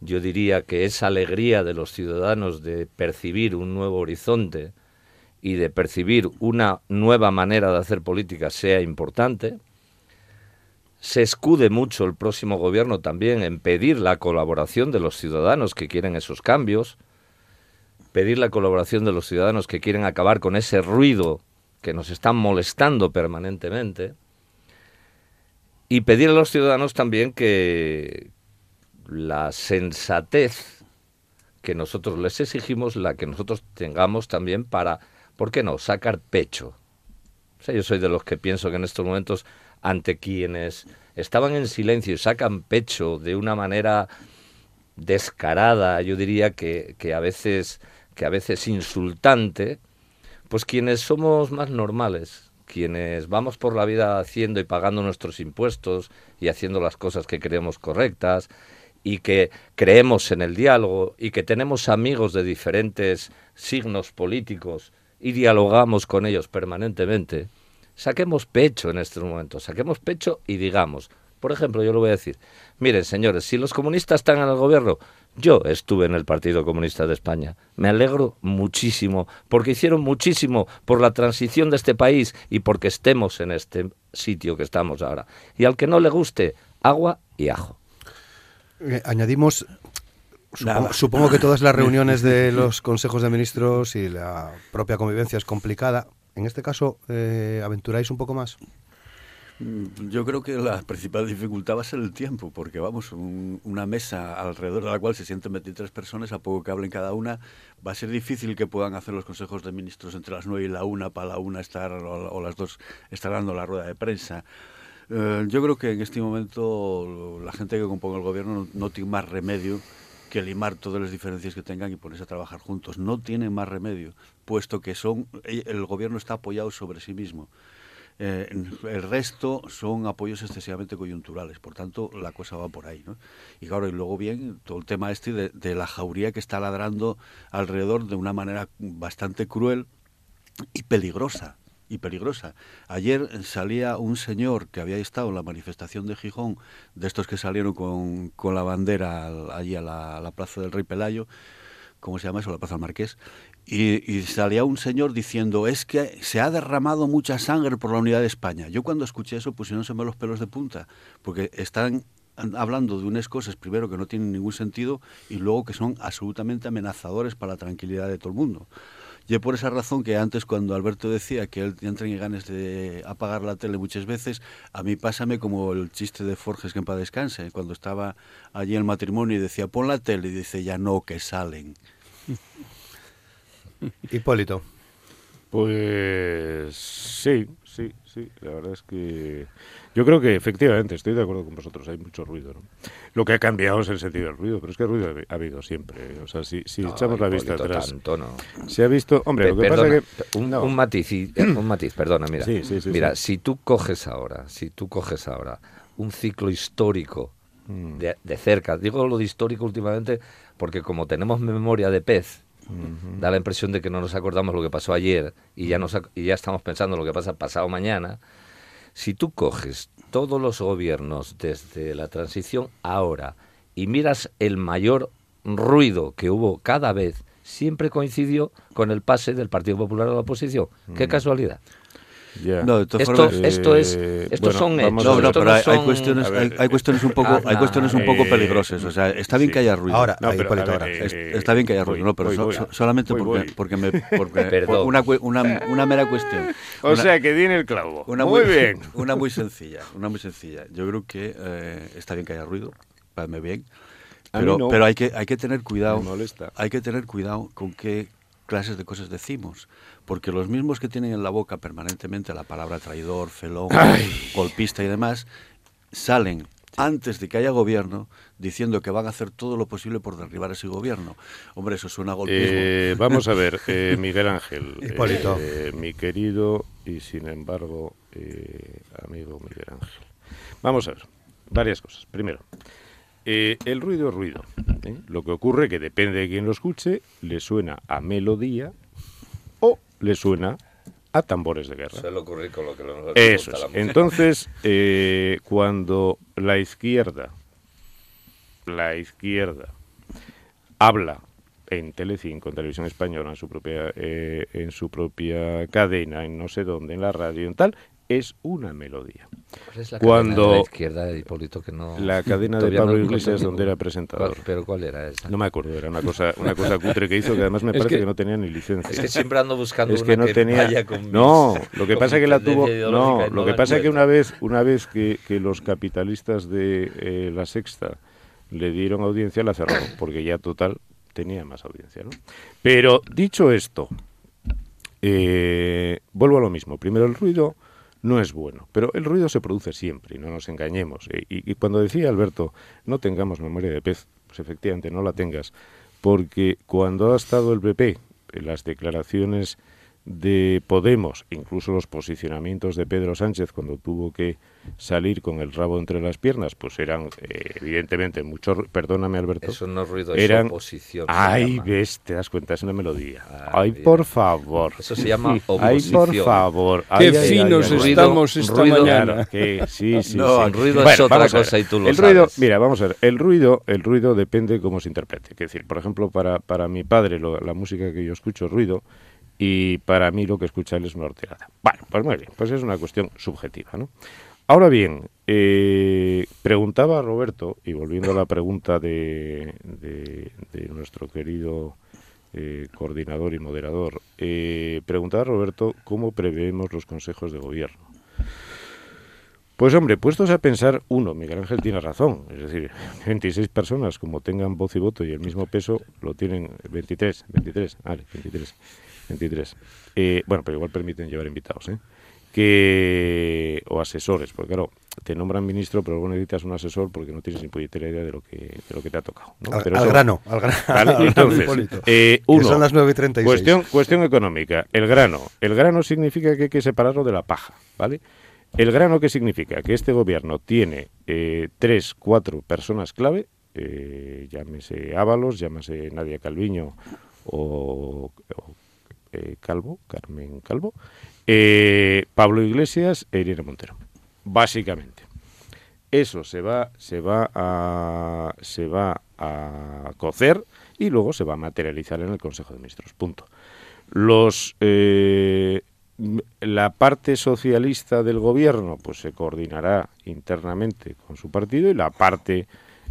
yo diría que esa alegría de los ciudadanos de percibir un nuevo horizonte y de percibir una nueva manera de hacer política sea importante. Se escude mucho el próximo gobierno también en pedir la colaboración de los ciudadanos que quieren esos cambios, pedir la colaboración de los ciudadanos que quieren acabar con ese ruido que nos están molestando permanentemente y pedir a los ciudadanos también que, la sensatez que nosotros les exigimos, la que nosotros tengamos también para, ¿por qué no?, sacar pecho. O sea, yo soy de los que pienso que en estos momentos, ante quienes estaban en silencio y sacan pecho de una manera descarada, yo diría que, que a veces que a veces insultante, pues quienes somos más normales, quienes vamos por la vida haciendo y pagando nuestros impuestos y haciendo las cosas que creemos correctas y que creemos en el diálogo y que tenemos amigos de diferentes signos políticos y dialogamos con ellos permanentemente, saquemos pecho en estos momentos, saquemos pecho y digamos, por ejemplo, yo lo voy a decir, miren señores, si los comunistas están en el gobierno, yo estuve en el Partido Comunista de España. Me alegro muchísimo porque hicieron muchísimo por la transición de este país y porque estemos en este sitio que estamos ahora. Y al que no le guste, agua y ajo. Eh, añadimos, supongo, que todas las reuniones de los consejos de ministros y la propia convivencia es complicada. En este caso, eh, ¿aventuráis un poco más? Mm, yo creo que la principal dificultad va a ser el tiempo, porque vamos, una mesa alrededor de la cual se sienten 23 personas, a poco que hablen cada una, va a ser difícil que puedan hacer los consejos de ministros entre las 9 y la 1 para la 1 estar, o, las 2 estar dando la rueda de prensa. Eh, yo creo que en este momento la gente que compone el gobierno no, tiene más remedio que limar todas las diferencias que tengan y ponerse a trabajar juntos. No tienen más remedio, puesto que son eh, el gobierno está apoyado sobre sí mismo. Eh, el resto son apoyos excesivamente coyunturales, por tanto la cosa va por ahí. ¿no? Y claro, y luego bien, todo el tema este de la jauría que está ladrando alrededor de una manera bastante cruel y peligrosa y peligrosa. Ayer salía un señor que había estado en la manifestación de Gijón, de estos que salieron con, con la bandera al- allí a la, Plaza del Rey Pelayo, ¿cómo se llama eso? La Plaza del Marqués. Y, salía un señor diciendo, es que se ha derramado mucha sangre por la unidad de España. Yo cuando escuché eso pusieronse los pelos de punta, porque están hablando de unas cosas, primero, que no tienen ningún sentido, y luego que son absolutamente amenazadores para la tranquilidad de todo el mundo. Y es por esa razón que antes cuando Alberto decía que él entra en ganas de apagar la tele muchas veces, a mí pásame como el chiste de Forges que en paz descanse, cuando estaba allí en el matrimonio y decía, pon la tele, y dice, ya no, que salen. Hipólito. Pues sí, sí, sí. La verdad es que yo creo que efectivamente estoy de acuerdo con vosotros. Hay mucho ruido. ¿no? Lo que ha cambiado es el sentido del ruido, pero es que ruido ha habido siempre. O sea, si, si No, echamos la vista atrás, tanto no. se ha visto. Hombre, Pe- lo que perdona, pasa que un, matiz, y- un matiz, perdona, mira. Sí, sí, sí, mira, si tú coges ahora, si tú coges ahora un ciclo histórico Mm. de, de cerca, digo lo de histórico últimamente porque como tenemos memoria de pez, da la impresión de que no nos acordamos lo que pasó ayer y ya, nos, y ya estamos pensando lo que pasa pasado mañana. Si tú coges todos los gobiernos desde la transición ahora y miras el mayor ruido que hubo cada vez, siempre coincidió con el pase del Partido Popular a la oposición. Qué casualidad. Ya. No, de todas Esto, formas- esto es, Eh, estos bueno, son hechos. No, no, pero hay, hay cuestiones, ver, hay, hay cuestiones un poco, hay ah, cuestiones un poco eh, peligrosas. O sea, está bien sí. que haya ruido. Ahora, No, ahí, pero, Hipólito, a ver, ahora. eh, Es- eh, está bien que haya voy, ruido, no, pero voy, so- voy. so- solamente Voy, porque, voy. porque me, porque Perdón. una, una, una mera cuestión. O Una- sea, que viene el clavo. Una muy bien. Una muy sencilla, una muy sencilla. Yo creo que eh, está bien que haya ruido, parece bien, pero, no. pero hay que hay que tener cuidado. Me molesta. Hay que tener cuidado con qué clases de cosas decimos, porque los mismos que tienen en la boca permanentemente la palabra traidor, felón, golpista y demás, salen antes de que haya gobierno diciendo que van a hacer todo lo posible por derribar ese gobierno. Hombre, eso suena a golpismo. Eh, vamos a ver, eh, Miguel Ángel, Hipólito. eh, mi querido y sin embargo eh, amigo Miguel Ángel. Vamos a ver, varias cosas. Primero, eh, el ruido es ruido. ¿eh? Lo que ocurre que depende de quién lo escuche, le suena a melodía le suena a tambores de guerra. Suele ocurrir con lo que nos Eso es. la. Entonces, eh, cuando la izquierda, la izquierda habla en Telecinco, en Televisión Española, en su propia, eh, en su propia cadena, en no sé dónde, en la radio, en tal, es una melodía. ¿Cuál es la cuando- cadena de la izquierda de Hipólito que no La cadena de Pablo no- Iglesias donde era presentador. ¿Cuál- pero cuál era esa? No me acuerdo, era una cosa, una cosa cutre que hizo que además me Es parece que, que- no tenía ni licencia. Es que siempre ando buscando es una que no tenía vaya con mis- no lo que pasa mi que la tuvo no lo que pasa que encuentro. una vez una vez que, que los capitalistas de eh, la sexta le dieron audiencia la cerró porque ya total tenía más audiencia ¿no? pero dicho esto eh, vuelvo a lo mismo primero el ruido no es bueno, pero el ruido se produce siempre y no nos engañemos. Y, y- y cuando decía Alberto, no tengamos memoria de pez, pues efectivamente no la tengas, porque cuando ha estado el PP, las declaraciones de Podemos, incluso los posicionamientos de Pedro Sánchez cuando tuvo que salir con el rabo entre las piernas, pues eran eh, evidentemente mucho, perdóname Alberto, Eso no es ruido, es eran, oposición. se ay llama. ves, te das cuenta, es una melodía, Ah, ay bien. por favor, Eso se llama ay oposición. por favor, Qué Ay, ay, ay, finos ay, ay. estamos esta ruido- mañana. Que sí, sí, No, sí. el ruido es otra cosa y tú lo el ruido, sabes. mira, vamos a ver, el ruido, el ruido depende cómo se interprete. Es decir, por ejemplo, para, para mi padre lo- la música que yo escucho es ruido y para mí lo que escucha él es una horterada. Bueno, pues muy bien, pues es una cuestión subjetiva, ¿no? Ahora bien, eh, preguntaba a Roberto, y volviendo a la pregunta de, nuestro querido eh, coordinador y moderador, eh, preguntaba a Roberto cómo preveemos los consejos de gobierno. Pues hombre, puestos a pensar, uno, Miguel Ángel tiene razón, es decir, 26 personas como tengan voz y voto y el mismo peso, lo tienen 23, 23, vale, 23, 23. Eh, bueno, pero igual permiten llevar invitados, ¿eh? Que o asesores, porque claro, te nombran ministro, pero luego necesitas un asesor porque no tienes ni puñetera idea de lo que, de lo que te ha tocado. ¿no? Al, Pero al eso- grano, al grano. Vale, entonces, eh, uno, son las 9 y 36. Cuestión, cuestión económica. El grano. El grano significa que hay que separarlo de la paja, ¿vale? El grano, ¿qué significa? Que este gobierno tiene eh, tres, cuatro personas clave, eh, llámese Ábalos, llámese Nadia Calviño o, o, eh, Calvo, Carmen Calvo, eh, Pablo Iglesias e Irene Montero, básicamente. Eso se va, se va a, se va a cocer y luego se va a materializar en el Consejo de Ministros. Punto. Los eh, la parte socialista del gobierno, pues se coordinará internamente con su partido y la parte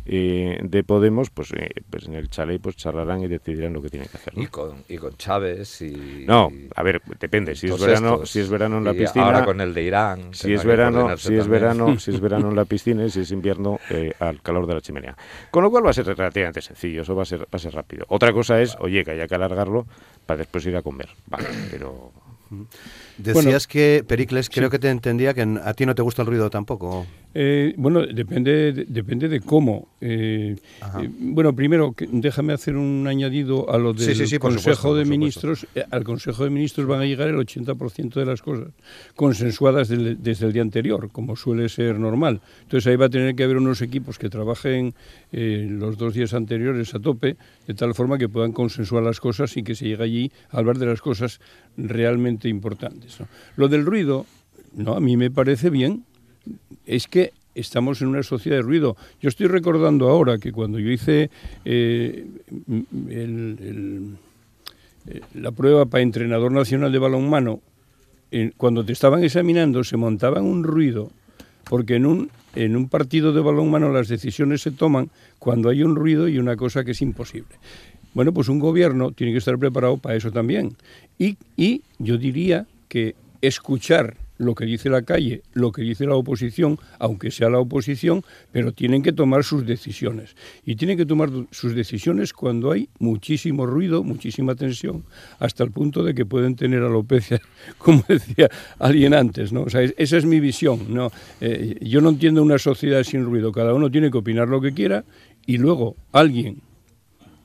eh, de Podemos, pues, eh, pues en el chalet, pues charlarán y decidirán lo que tienen que hacer. ¿no? Y con, y con Chávez y... No, a ver, depende. Si es verano, estos. si es verano en la Y piscina. Ahora con el de Irán. Si es verano, si es también. verano, si es verano en la piscina y si es invierno eh, al calor de la chimenea. Con lo cual va a ser relativamente sencillo, eso va a ser, va a ser rápido. Otra cosa es, oye, que haya que alargarlo para después ir a comer. Vale, pero Decías que, Pericles, creo que te entendía que a ti no te gusta el ruido tampoco. Eh, bueno, depende de, depende de cómo. Eh, eh, bueno, primero, que- déjame hacer un añadido a lo del Sí, sí, sí, por Consejo supuesto, de. Ministros. Eh, al Consejo de Ministros van a llegar el 80% de las cosas consensuadas desde el día anterior, como suele ser normal. Entonces ahí va a tener que haber unos equipos que trabajen eh, los dos días anteriores a tope, de tal forma que puedan consensuar las cosas y que se llegue allí a hablar de las cosas realmente importantes. ¿no? Lo del ruido, no, a mí me parece bien es que estamos en una sociedad de ruido. Yo estoy recordando ahora que cuando yo hice eh, el- eh, la prueba para entrenador nacional de balonmano, cuando te estaban examinando se montaban un ruido, porque en un, en un partido de balonmano las decisiones se toman cuando hay un ruido y una cosa que es imposible. Bueno, pues un gobierno tiene que estar preparado para eso también. Y, y yo diría que escuchar lo que dice la calle, lo que dice la oposición, aunque sea la oposición, pero tienen que tomar sus decisiones. Y tienen que tomar sus decisiones cuando hay muchísimo ruido, muchísima tensión, hasta el punto de que pueden tener alopecia, como decía alguien antes. ¿no? O sea, es- esa es mi visión. ¿no? Eh, yo no entiendo una sociedad sin ruido. Cada uno tiene que opinar lo que quiera y luego alguien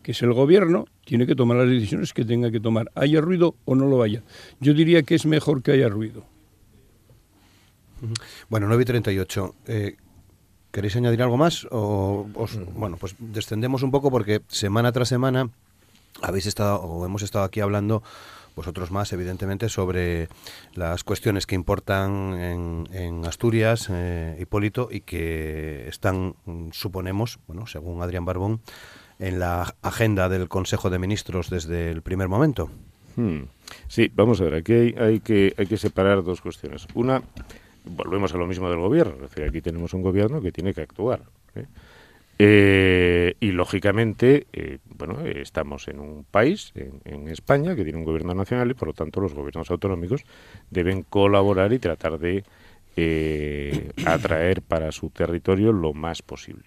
que es el gobierno, tiene que tomar las decisiones que tenga que tomar, haya ruido o no lo haya. Yo diría que es mejor que haya ruido. Bueno, 9 y 38. Eh, ¿Queréis añadir algo más? O, os- bueno, pues descendemos un poco porque semana tras semana habéis estado o hemos estado aquí hablando vosotros más, evidentemente, sobre las cuestiones que importan en, en Asturias, eh, Hipólito, y que están, suponemos, bueno, según Adrián Barbón, en la agenda del Consejo de Ministros desde el primer momento. Hmm. Sí, vamos a ver, aquí hay, hay que, hay que separar dos cuestiones. Una, volvemos a lo mismo del gobierno, es decir, aquí tenemos un gobierno que tiene que actuar. ¿eh? Eh, y lógicamente, eh, bueno, eh, estamos en un país, en, España, que tiene un gobierno nacional y por lo tanto los gobiernos autonómicos deben colaborar y tratar de atraer para su territorio lo más posible.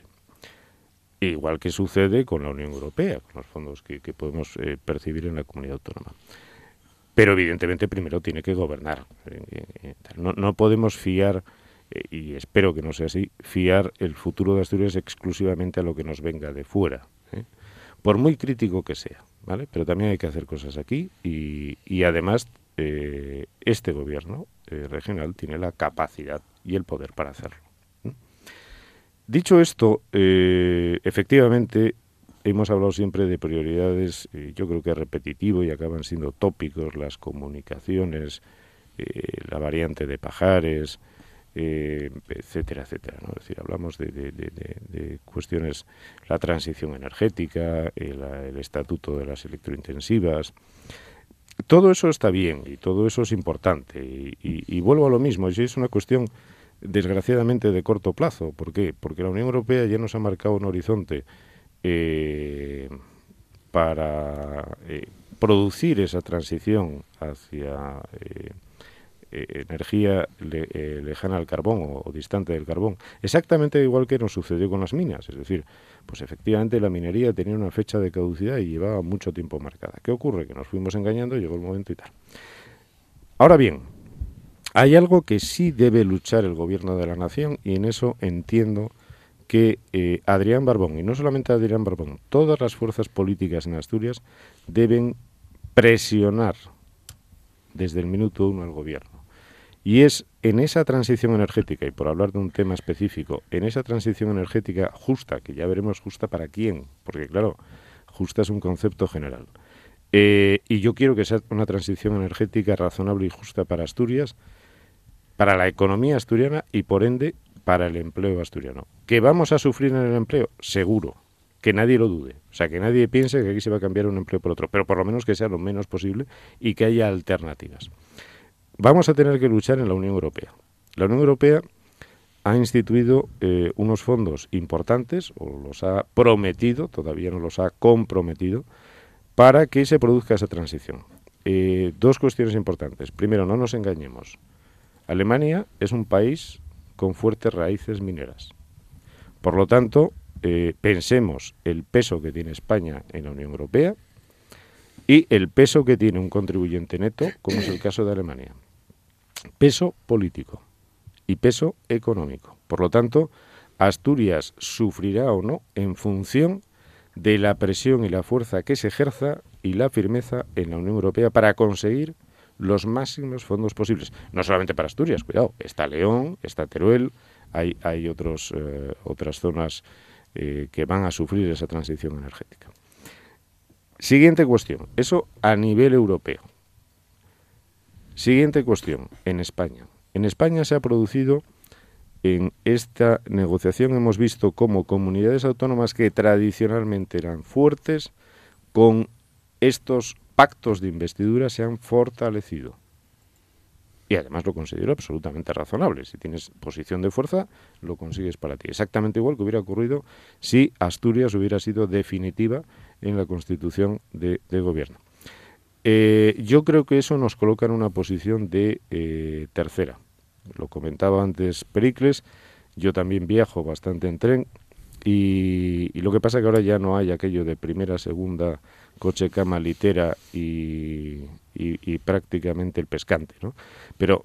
Igual que sucede con la Unión Europea, con los fondos que, podemos percibir en la comunidad autónoma. Pero evidentemente primero tiene que gobernar. Eh, eh, eh. No, no podemos fiar, y espero que no sea así, fiar el futuro de Asturias exclusivamente a lo que nos venga de fuera. Por muy crítico que sea, ¿vale? Pero también hay que hacer cosas aquí y, y además este gobierno eh, regional tiene la capacidad y el poder para hacerlo. Dicho esto, efectivamente hemos hablado siempre de prioridades, eh, yo creo que es repetitivo y acaban siendo tópicos, las comunicaciones, eh, la variante de Pajares, eh, etcétera, etcétera. Es decir, hablamos de, cuestiones, la transición energética, el, el estatuto de las electrointensivas. Todo eso está bien y todo eso es importante. Y, vuelvo a lo mismo, es una cuestión desgraciadamente de corto plazo. ¿Por qué? Porque la Unión Europea ya nos ha marcado un horizonte eh, para eh, producir esa transición hacia eh, energía le- lejana al carbón o, o distante del carbón, exactamente igual que nos sucedió con las minas. Es decir, pues efectivamente la minería tenía una fecha de caducidad y llevaba mucho tiempo marcada. ¿Qué ocurre? Que nos fuimos engañando, llegó el momento y tal. Ahora bien, Hay algo que sí debe luchar el gobierno de la nación y en eso entiendo que eh, Adrián Barbón, y no solamente Adrián Barbón, todas las fuerzas políticas en Asturias deben presionar desde el minuto uno al gobierno. Y es en esa transición energética, y por hablar de un tema específico, en esa transición energética justa, que ya veremos justa para quién, porque claro, justa es un concepto general. Eh, y yo quiero que sea una transición energética razonable y justa para Asturias, para la economía asturiana y por ende para el empleo asturiano. ¿Que vamos a sufrir en el empleo? Seguro. Que nadie lo dude. O sea, que nadie piense que aquí se va a cambiar un empleo por otro, pero por lo menos que sea lo menos posible y que haya alternativas. Vamos a tener que luchar en la Unión Europea. La Unión Europea ha instituido eh, unos fondos importantes, o los ha prometido, todavía no los ha comprometido, para que se produzca esa transición. Eh, dos cuestiones importantes. Primero, no nos engañemos. Alemania es un país con fuertes raíces mineras. Por lo tanto, eh, pensemos el peso que tiene España en la Unión Europea y el peso que tiene un contribuyente neto, como es el caso de Alemania. Peso político y peso económico. Por lo tanto, Asturias sufrirá o no en función de la presión y la fuerza que se ejerza y la firmeza en la Unión Europea para conseguir los máximos fondos posibles. No solamente para Asturias, cuidado, está León, está Teruel, hay, hay otros, eh, otras zonas eh, que van a sufrir esa transición energética. Siguiente cuestión, eso a nivel europeo. Siguiente cuestión, en España. En España se ha producido en esta negociación, hemos visto cómo comunidades autónomas que tradicionalmente eran fuertes, con estos pactos de investidura se han fortalecido. Y además lo considero absolutamente razonable. Si tienes posición de fuerza, lo consigues para ti. Exactamente igual que hubiera ocurrido si Asturias hubiera sido definitiva en la constitución de, gobierno. Eh, yo creo que eso nos coloca en una posición de eh, tercera. Lo comentaba antes Pericles, yo también viajo bastante en tren y, y lo que pasa es que ahora ya no hay aquello de primera, segunda, coche, cama, litera y, prácticamente el pescante. ¿no? Pero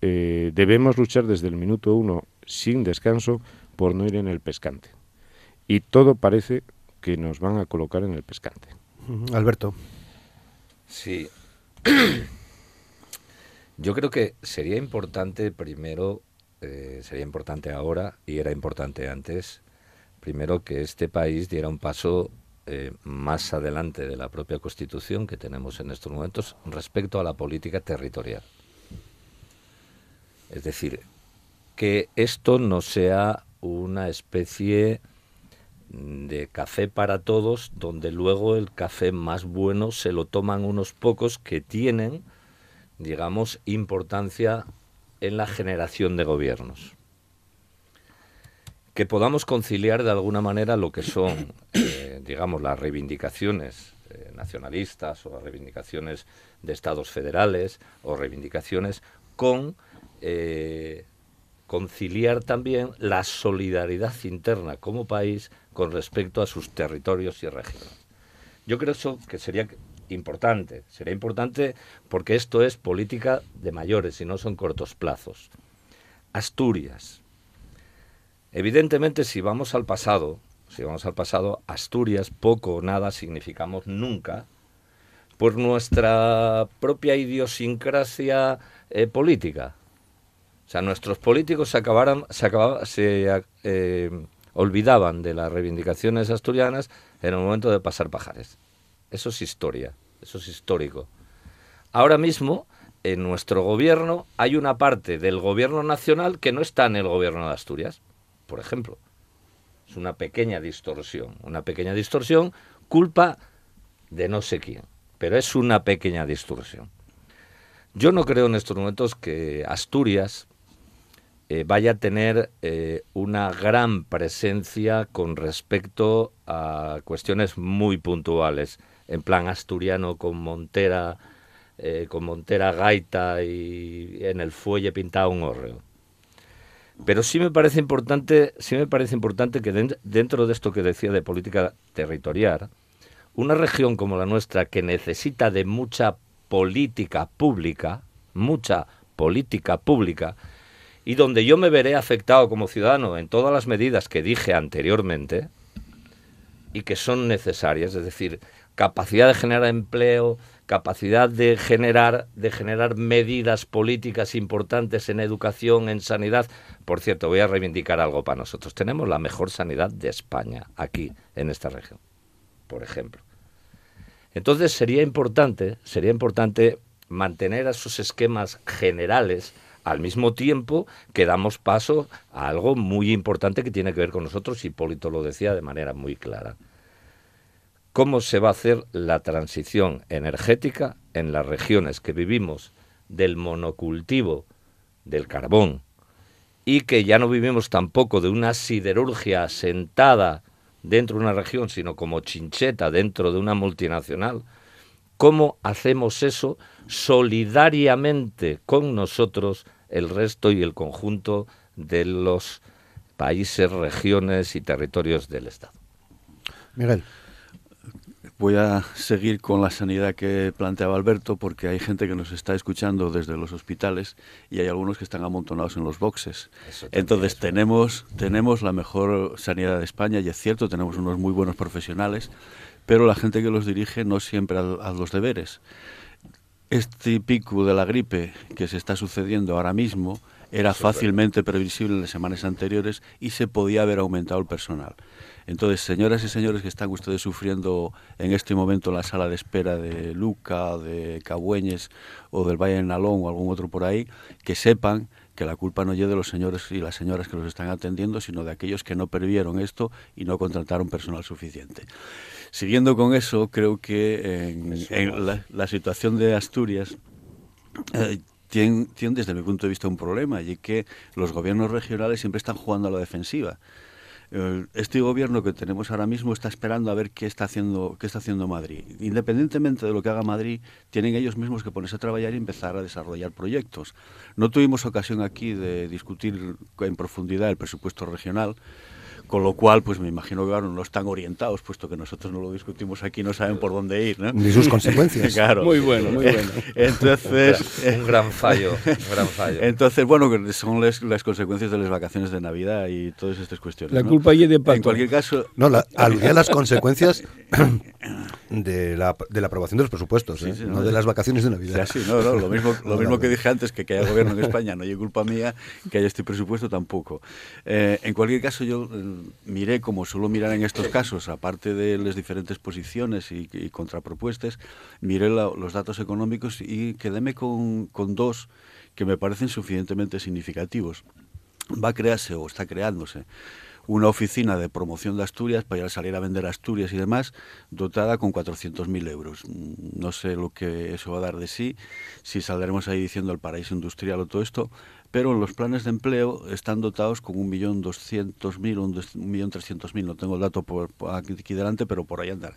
eh, debemos luchar desde el minuto uno sin descanso por no ir en el pescante. Y todo parece que nos van a colocar en el pescante. Alberto. Sí. Yo creo que sería importante primero, eh, sería importante ahora y era importante antes, primero que este país diera un paso eh, más adelante de la propia Constitución que tenemos en estos momentos respecto a la política territorial. Es decir, que esto no sea una especie de café para todos, donde luego el café más bueno se lo toman unos pocos que tienen, digamos, importancia en la generación de gobiernos que podamos conciliar de alguna manera lo que son, eh, digamos, las reivindicaciones eh, nacionalistas o reivindicaciones de estados federales o reivindicaciones con eh, conciliar también la solidaridad interna como país con respecto a sus territorios y regiones. Yo creo eso que sería importante, sería importante porque esto es política de mayores y no son cortos plazos. Asturias, Evidentemente, si vamos al pasado, si vamos al pasado, Asturias poco o nada significamos nunca por nuestra propia idiosincrasia eh, política. O sea, nuestros políticos se, acabaran, se, se eh, olvidaban de las reivindicaciones asturianas en el momento de pasar pajares. Eso es historia, eso es histórico. Ahora mismo, en nuestro gobierno, hay una parte del gobierno nacional que no está en el gobierno de Asturias por ejemplo. Es una pequeña distorsión, una pequeña distorsión culpa de no sé quién, pero es una pequeña distorsión. Yo no creo en estos momentos que Asturias eh, vaya a tener eh, una gran presencia con respecto a cuestiones muy puntuales, en plan asturiano con Montera, eh, con Montera gaita y en el fuelle pintado un hórreo. Pero sí me parece importante, sí me parece importante que dentro de esto que decía de política territorial, una región como la nuestra que necesita de mucha política pública, mucha política pública y donde yo me veré afectado como ciudadano en todas las medidas que dije anteriormente y que son necesarias, es decir, capacidad de generar empleo, capacidad de generar, de generar medidas políticas importantes en educación, en sanidad. Por cierto, voy a reivindicar algo para nosotros. Tenemos la mejor sanidad de España aquí, en esta región, por ejemplo. Entonces sería importante, sería importante mantener esos esquemas generales al mismo tiempo que damos paso a algo muy importante que tiene que ver con nosotros, Hipólito lo decía de manera muy clara cómo se va a hacer la transición energética en las regiones que vivimos del monocultivo del carbón y que ya no vivimos tampoco de una siderurgia sentada dentro de una región, sino como chincheta dentro de una multinacional, ¿cómo hacemos eso solidariamente con nosotros el resto y el conjunto de los países, regiones y territorios del Estado? Miguel. Voy a seguir con la sanidad que planteaba Alberto porque hay gente que nos está escuchando desde los hospitales y hay algunos que están amontonados en los boxes. Entonces tenemos, tenemos la mejor sanidad de España y es cierto, tenemos unos muy buenos profesionales, pero la gente que los dirige no siempre hace los deberes. Este pico de la gripe que se está sucediendo ahora mismo era fácilmente previsible en las semanas anteriores y se podía haber aumentado el personal. Entonces, señoras y señores que están ustedes sufriendo en este momento en la sala de espera de Luca, de Cabueñes o del Valle de Nalón o algún otro por ahí, que sepan que la culpa no llega de los señores y las señoras que los están atendiendo, sino de aquellos que no previeron esto y no contrataron personal suficiente. Siguiendo con eso, creo que en, la, situación de Asturias eh, tiene, tiene, desde mi punto de vista un problema, y que los gobiernos regionales siempre están jugando a la defensiva este gobierno que tenemos ahora mismo está esperando a ver qué está haciendo qué está haciendo Madrid. Independientemente de lo que haga Madrid, tienen ellos mismos que ponerse a trabajar y empezar a desarrollar proyectos. No tuvimos ocasión aquí de discutir en profundidad el presupuesto regional con lo cual, pues me imagino que claro, no están orientados, puesto que nosotros no lo discutimos aquí, no saben por dónde ir, ¿no? Ni sus consecuencias. claro. Muy bueno, muy bueno. Entonces... un gran fallo, un gran fallo. Entonces, bueno, son las, consecuencias de las vacaciones de Navidad y todas estas cuestiones. La culpa allí de Pato. En cualquier caso... No, la, aludía las consecuencias de la, de la aprobación de los presupuestos, ¿eh? no, de las vacaciones de Navidad. Sí, no, no, lo mismo, lo mismo que dije antes, que que haya gobierno en España no hay culpa mía, que haya este presupuesto tampoco. Eh, en cualquier caso, yo eh, miré, como suelo mirar en estos casos, aparte de las diferentes posiciones y, contrapropuestas, miré los datos económicos y quedéme con, con dos que me parecen suficientemente significativos. Va a crearse o está creándose una oficina de promoción de Asturias para salir a vender Asturias y demás, dotada con 400.000 euros. No sé lo que eso va a dar de sí, si saldremos ahí diciendo el paraíso industrial o todo esto, pero los planes de empleo están dotados con 1.200.000 o 1.300.000, no tengo el dato por, aquí delante, pero por ahí andará.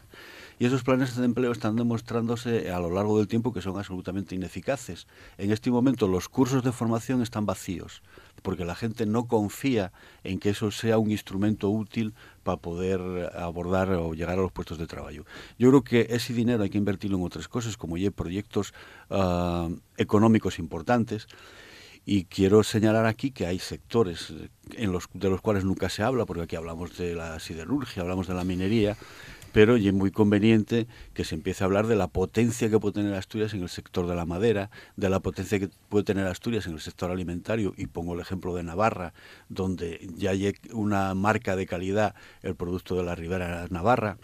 Y esos planes de empleo están demostrándose a lo largo del tiempo que son absolutamente ineficaces. En este momento los cursos de formación están vacíos porque la gente no confía en que eso sea un instrumento útil para poder abordar o llegar a los puestos de trabajo. Yo creo que ese dinero hay que invertirlo en otras cosas, como ya proyectos ah, económicos importantes. Y quiero señalar aquí que hay sectores en los, de los cuales nunca se habla, porque aquí hablamos de la siderurgia, hablamos de la minería, pero y es muy conveniente que se empiece a hablar de la potencia que puede tener Asturias en el sector de la madera, de la potencia que puede tener Asturias en el sector alimentario, y pongo el ejemplo de Navarra, donde ya hay una marca de calidad el producto de la Ribera Navarra.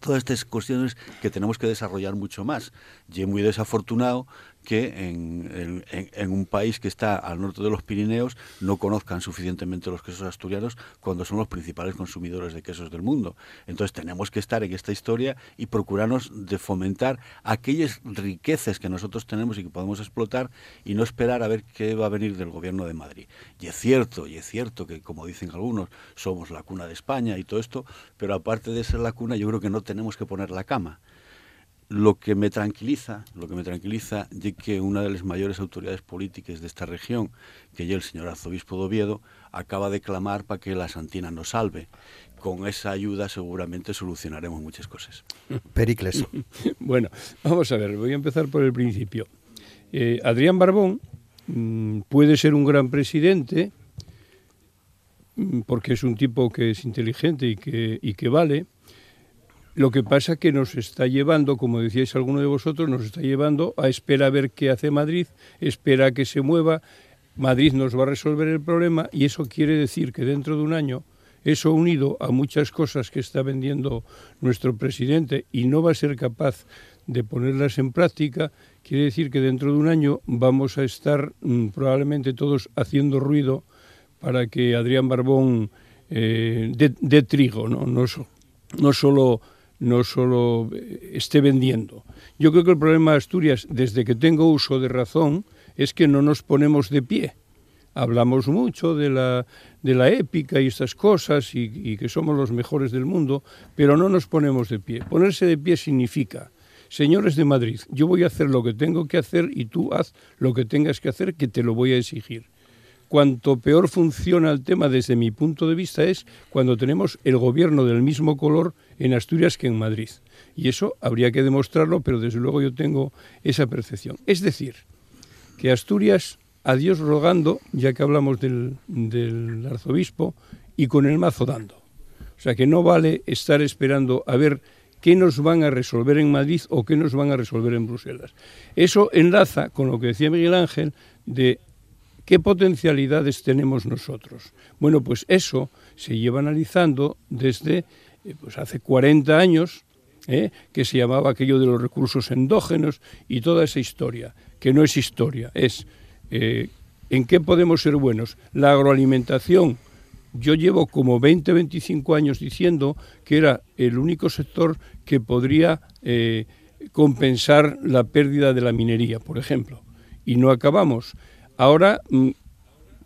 Todas estas cuestiones que tenemos que desarrollar mucho más. Y es muy desafortunado que en, un país que está al norte de los Pirineos no conozcan suficientemente los quesos asturianos cuando son los principales consumidores de quesos del mundo. Entonces tenemos que estar en esta historia y procurarnos de fomentar aquellas riquezas que nosotros tenemos y que podemos explotar y no esperar a ver qué va a venir del gobierno de Madrid. Y es cierto, y es cierto que como dicen algunos, somos la cuna de España y todo esto, pero aparte de ser la cuna, yo creo que no tenemos que poner la cama. Lo que me tranquiliza, lo que me tranquiliza es que una de las mayores autoridades políticas de esta región, que ya el señor arzobispo de Oviedo, acaba de clamar para que la Santina nos salve. Con esa ayuda seguramente solucionaremos muchas cosas. Pericles. bueno, vamos a ver, voy a empezar por el principio. Eh, Adrián Barbón mm, puede ser un gran presidente, mm, porque es un tipo que es inteligente y que, y que vale, lo que pasa que nos está llevando, como decíais alguno de vosotros, nos está llevando a esperar a ver qué hace Madrid, espera a que se mueva, Madrid nos va a resolver el problema y eso quiere decir que dentro de un año eso unido a muchas cosas que está vendiendo nuestro presidente y no va a ser capaz de ponerlas en práctica, quiere decir que dentro de un año vamos a estar mm, probablemente todos haciendo ruido para que Adrián Barbón eh, dé, trigo. No, no solo no solo eh, esté vendiendo. Yo creo que el problema de Asturias, desde que tengo uso de razón, es que no nos ponemos de pie. Hablamos mucho de la, de la épica y estas cosas y, y que somos los mejores del mundo, pero no nos ponemos de pie. Ponerse de pie significa, señores de Madrid, yo voy a hacer lo que tengo que hacer y tú haz lo que tengas que hacer, que te lo voy a exigir cuanto peor funciona el tema desde mi punto de vista es cuando tenemos el gobierno del mismo color en Asturias que en Madrid. Y eso habría que demostrarlo, pero desde luego yo tengo esa percepción. Es decir, que Asturias, a Dios rogando, ya que hablamos del, arzobispo, y con el mazo dando. O sea que no vale estar esperando a ver qué nos van a resolver en Madrid o qué nos van a resolver en Bruselas. Eso enlaza con lo que decía Miguel Ángel de ¿Qué potencialidades tenemos nosotros? Bueno, pues eso se lleva analizando desde eh, pues hace 40 años, ¿eh? que se llamaba aquello de los recursos endógenos y toda esa historia, que no es historia, es eh, en qué podemos ser buenos. La agroalimentación, yo llevo como 20, 25 años diciendo que era el único sector que podría compensar la pérdida de la minería, por ejemplo, y no acabamos. Ahora, mm,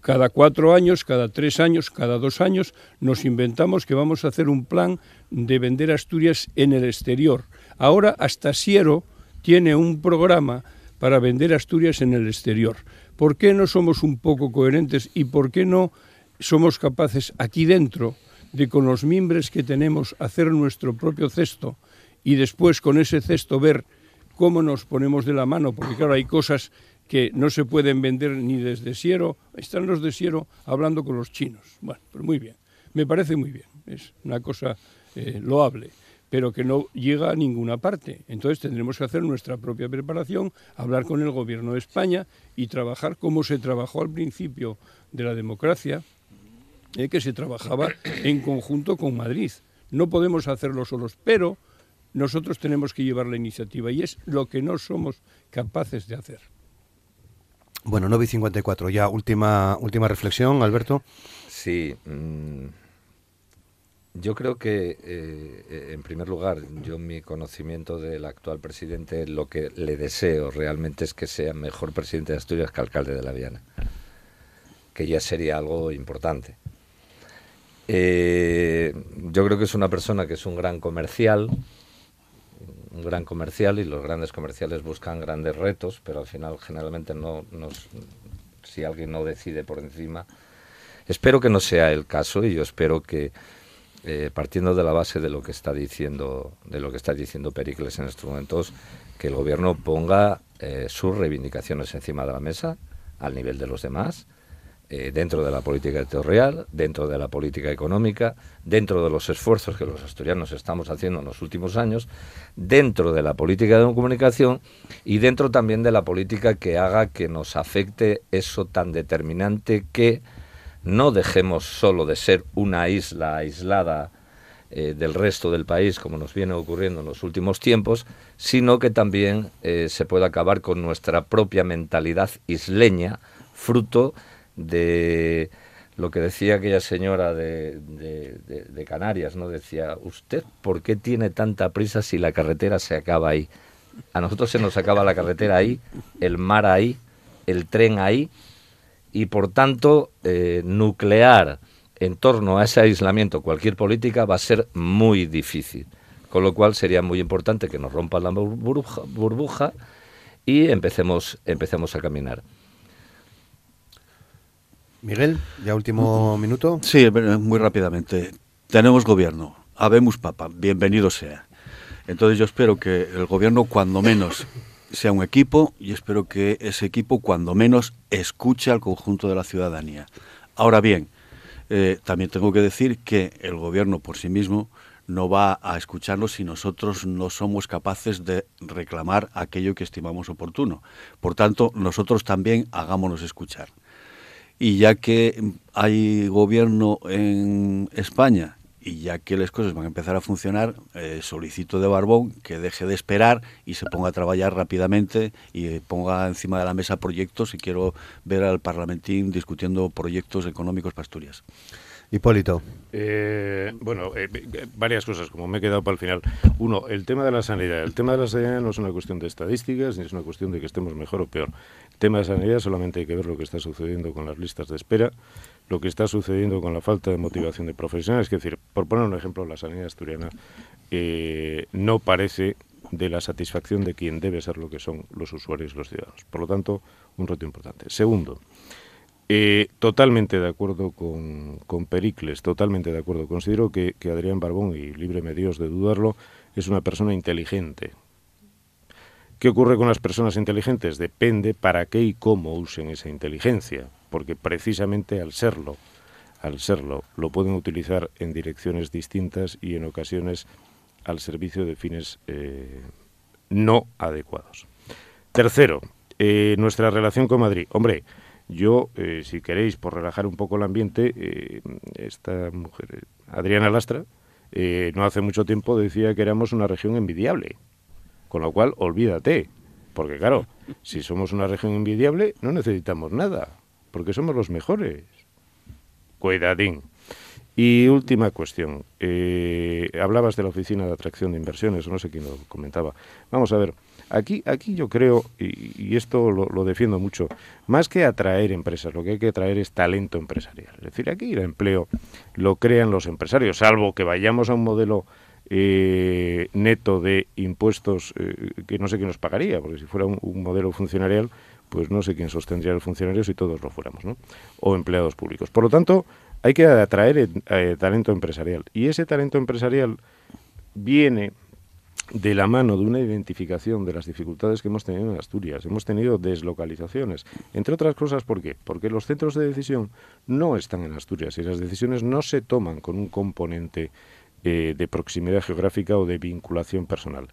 cada cuatro años, cada tres años, cada dos años, nos inventamos que vamos a hacer un plan de vender Asturias en el exterior. Ahora hasta Siero tiene un programa para vender Asturias en el exterior. ¿Por qué no somos un poco coherentes y por qué no somos capaces aquí dentro de con los mimbres que tenemos hacer nuestro propio cesto y después con ese cesto ver cómo nos ponemos de la mano? Porque claro, hay cosas que no se pueden vender ni desde Siero, están los de Siero hablando con los chinos. Bueno, pues muy bien, me parece muy bien, es una cosa eh, loable, pero que no llega a ninguna parte. Entonces tendremos que hacer nuestra propia preparación, hablar con el gobierno de España y trabajar como se trabajó al principio de la democracia, eh, que se trabajaba en conjunto con Madrid. No podemos hacerlo solos, pero nosotros tenemos que llevar la iniciativa y es lo que no somos capaces de hacer. Bueno, 9 y 54, ya última, última reflexión, Alberto. Sí, mm, yo creo que, eh, en primer lugar, yo mi conocimiento del actual presidente, lo que le deseo realmente es que sea mejor presidente de Asturias que alcalde de La Viana, que ya sería algo importante. Eh, yo creo que es una persona que es un gran comercial, un gran comercial y los grandes comerciales buscan grandes retos, pero al final generalmente no nos, si alguien no decide por encima. Espero que no sea el caso y yo espero que eh, partiendo de la base de lo que está diciendo de lo que está diciendo Pericles en estos momentos, que el gobierno ponga eh, sus reivindicaciones encima de la mesa al nivel de los demás eh, dentro de la política territorial, dentro de la política económica, dentro de los esfuerzos que los asturianos estamos haciendo en los últimos años, dentro de la política de comunicación y dentro también de la política que haga que nos afecte eso tan determinante que no dejemos solo de ser una isla aislada eh, del resto del país, como nos viene ocurriendo en los últimos tiempos, sino que también eh, se pueda acabar con nuestra propia mentalidad isleña, fruto de lo que decía aquella señora de, de, Canarias, ¿no? Decía, ¿usted por qué tiene tanta prisa si la carretera se acaba ahí? A nosotros se nos acaba la carretera ahí, el mar ahí, el tren ahí, y por tanto, eh, nuclear en torno a ese aislamiento cualquier política va a ser muy difícil. Con lo cual sería muy importante que nos rompa la burbuja, burbuja y empecemos, empecemos a caminar. Miguel, ya último minuto. Sí, muy rápidamente. Tenemos gobierno, habemos papa, bienvenido sea. Entonces yo espero que el gobierno, cuando menos, sea un equipo y espero que ese equipo, cuando menos, escuche al conjunto de la ciudadanía. Ahora bien, eh, también tengo que decir que el gobierno por sí mismo no va a escucharnos si nosotros no somos capaces de reclamar aquello que estimamos oportuno. Por tanto, nosotros también hagámonos escuchar. Y ya que hay gobierno en España y ya que las cosas van a empezar a funcionar, eh, solicito de Barbón que deje de esperar y se ponga a trabajar rápidamente y ponga encima de la mesa proyectos y quiero ver al Parlamentín discutiendo proyectos económicos para Asturias. Hipólito. Eh, bueno, eh, varias cosas, como me he quedado para el final. Uno, el tema de la sanidad. El tema de la sanidad no es una cuestión de estadísticas, ni es una cuestión de que estemos mejor o peor. Tema de sanidad solamente hay que ver lo que está sucediendo con las listas de espera, lo que está sucediendo con la falta de motivación de profesionales. Es decir, por poner un ejemplo, la sanidad asturiana no parece de la satisfacción de quien debe ser lo que son los usuarios y los ciudadanos. Por lo tanto, un reto importante. Segundo, eh, totalmente de acuerdo con, Pericles, totalmente de acuerdo. Considero que, Adrián Barbón, y líbreme Dios de dudarlo, es una persona inteligente. ¿Qué ocurre con las personas inteligentes? Depende para qué y cómo usen esa inteligencia, porque precisamente al serlo, al serlo, lo pueden utilizar en direcciones distintas y en ocasiones al servicio de fines eh, no adecuados. Tercero, eh, nuestra relación con Madrid. Hombre, yo, eh, si queréis, por relajar un poco el ambiente, eh, esta mujer, Adriana Lastra, no hace mucho tiempo decía que éramos una región envidiable. Con lo cual, olvídate. Porque claro, si somos una región envidiable, no necesitamos nada. Porque somos los mejores. Cuidadín. Y última cuestión. hablabas de la Oficina de Atracción de Inversiones, no sé quién lo comentaba. Vamos a ver. Aquí, aquí yo creo, y, esto lo, defiendo mucho, más que atraer empresas, lo que hay que atraer es talento empresarial. Es decir, aquí el empleo lo crean los empresarios, salvo que vayamos a un modelo eh, neto de impuestos eh, que no sé quién nos pagaría, porque si fuera un, modelo funcionarial, pues no sé quién sostendría el funcionario si todos lo fuéramos, ¿no? O empleados públicos. Por lo tanto, hay que atraer eh, talento empresarial. Y ese talento empresarial viene de la mano de una identificación de las dificultades que hemos tenido en Asturias. Hemos tenido deslocalizaciones, entre otras cosas, ¿por qué? Porque los centros de decisión no están en Asturias y las decisiones no se toman con un componente eh, de proximidad geográfica o de vinculación personal.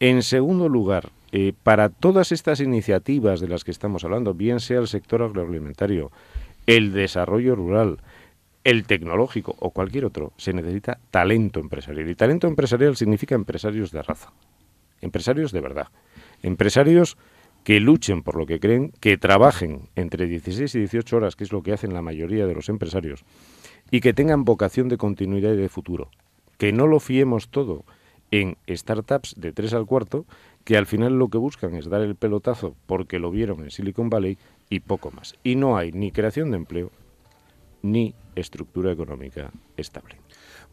En segundo lugar, eh, para todas estas iniciativas de las que estamos hablando, bien sea el sector agroalimentario, el desarrollo rural, el tecnológico o cualquier otro, se necesita talento empresarial. Y talento empresarial significa empresarios de raza, empresarios de verdad, empresarios que luchen por lo que creen, que trabajen entre 16 y 18 horas, que es lo que hacen la mayoría de los empresarios, y que tengan vocación de continuidad y de futuro. Que no lo fiemos todo en startups de 3 al cuarto, que al final lo que buscan es dar el pelotazo porque lo vieron en Silicon Valley y poco más. Y no hay ni creación de empleo, ni estructura económica estable.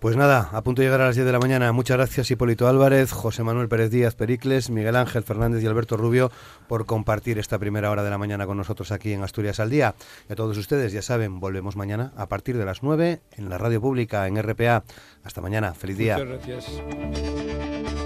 Pues nada, a punto de llegar a las 10 de la mañana. Muchas gracias Hipólito Álvarez, José Manuel Pérez Díaz Pericles, Miguel Ángel Fernández y Alberto Rubio por compartir esta primera hora de la mañana con nosotros aquí en Asturias al Día. Y a todos ustedes, ya saben, volvemos mañana a partir de las 9 en la radio pública, en RPA. Hasta mañana, feliz día. Muchas gracias.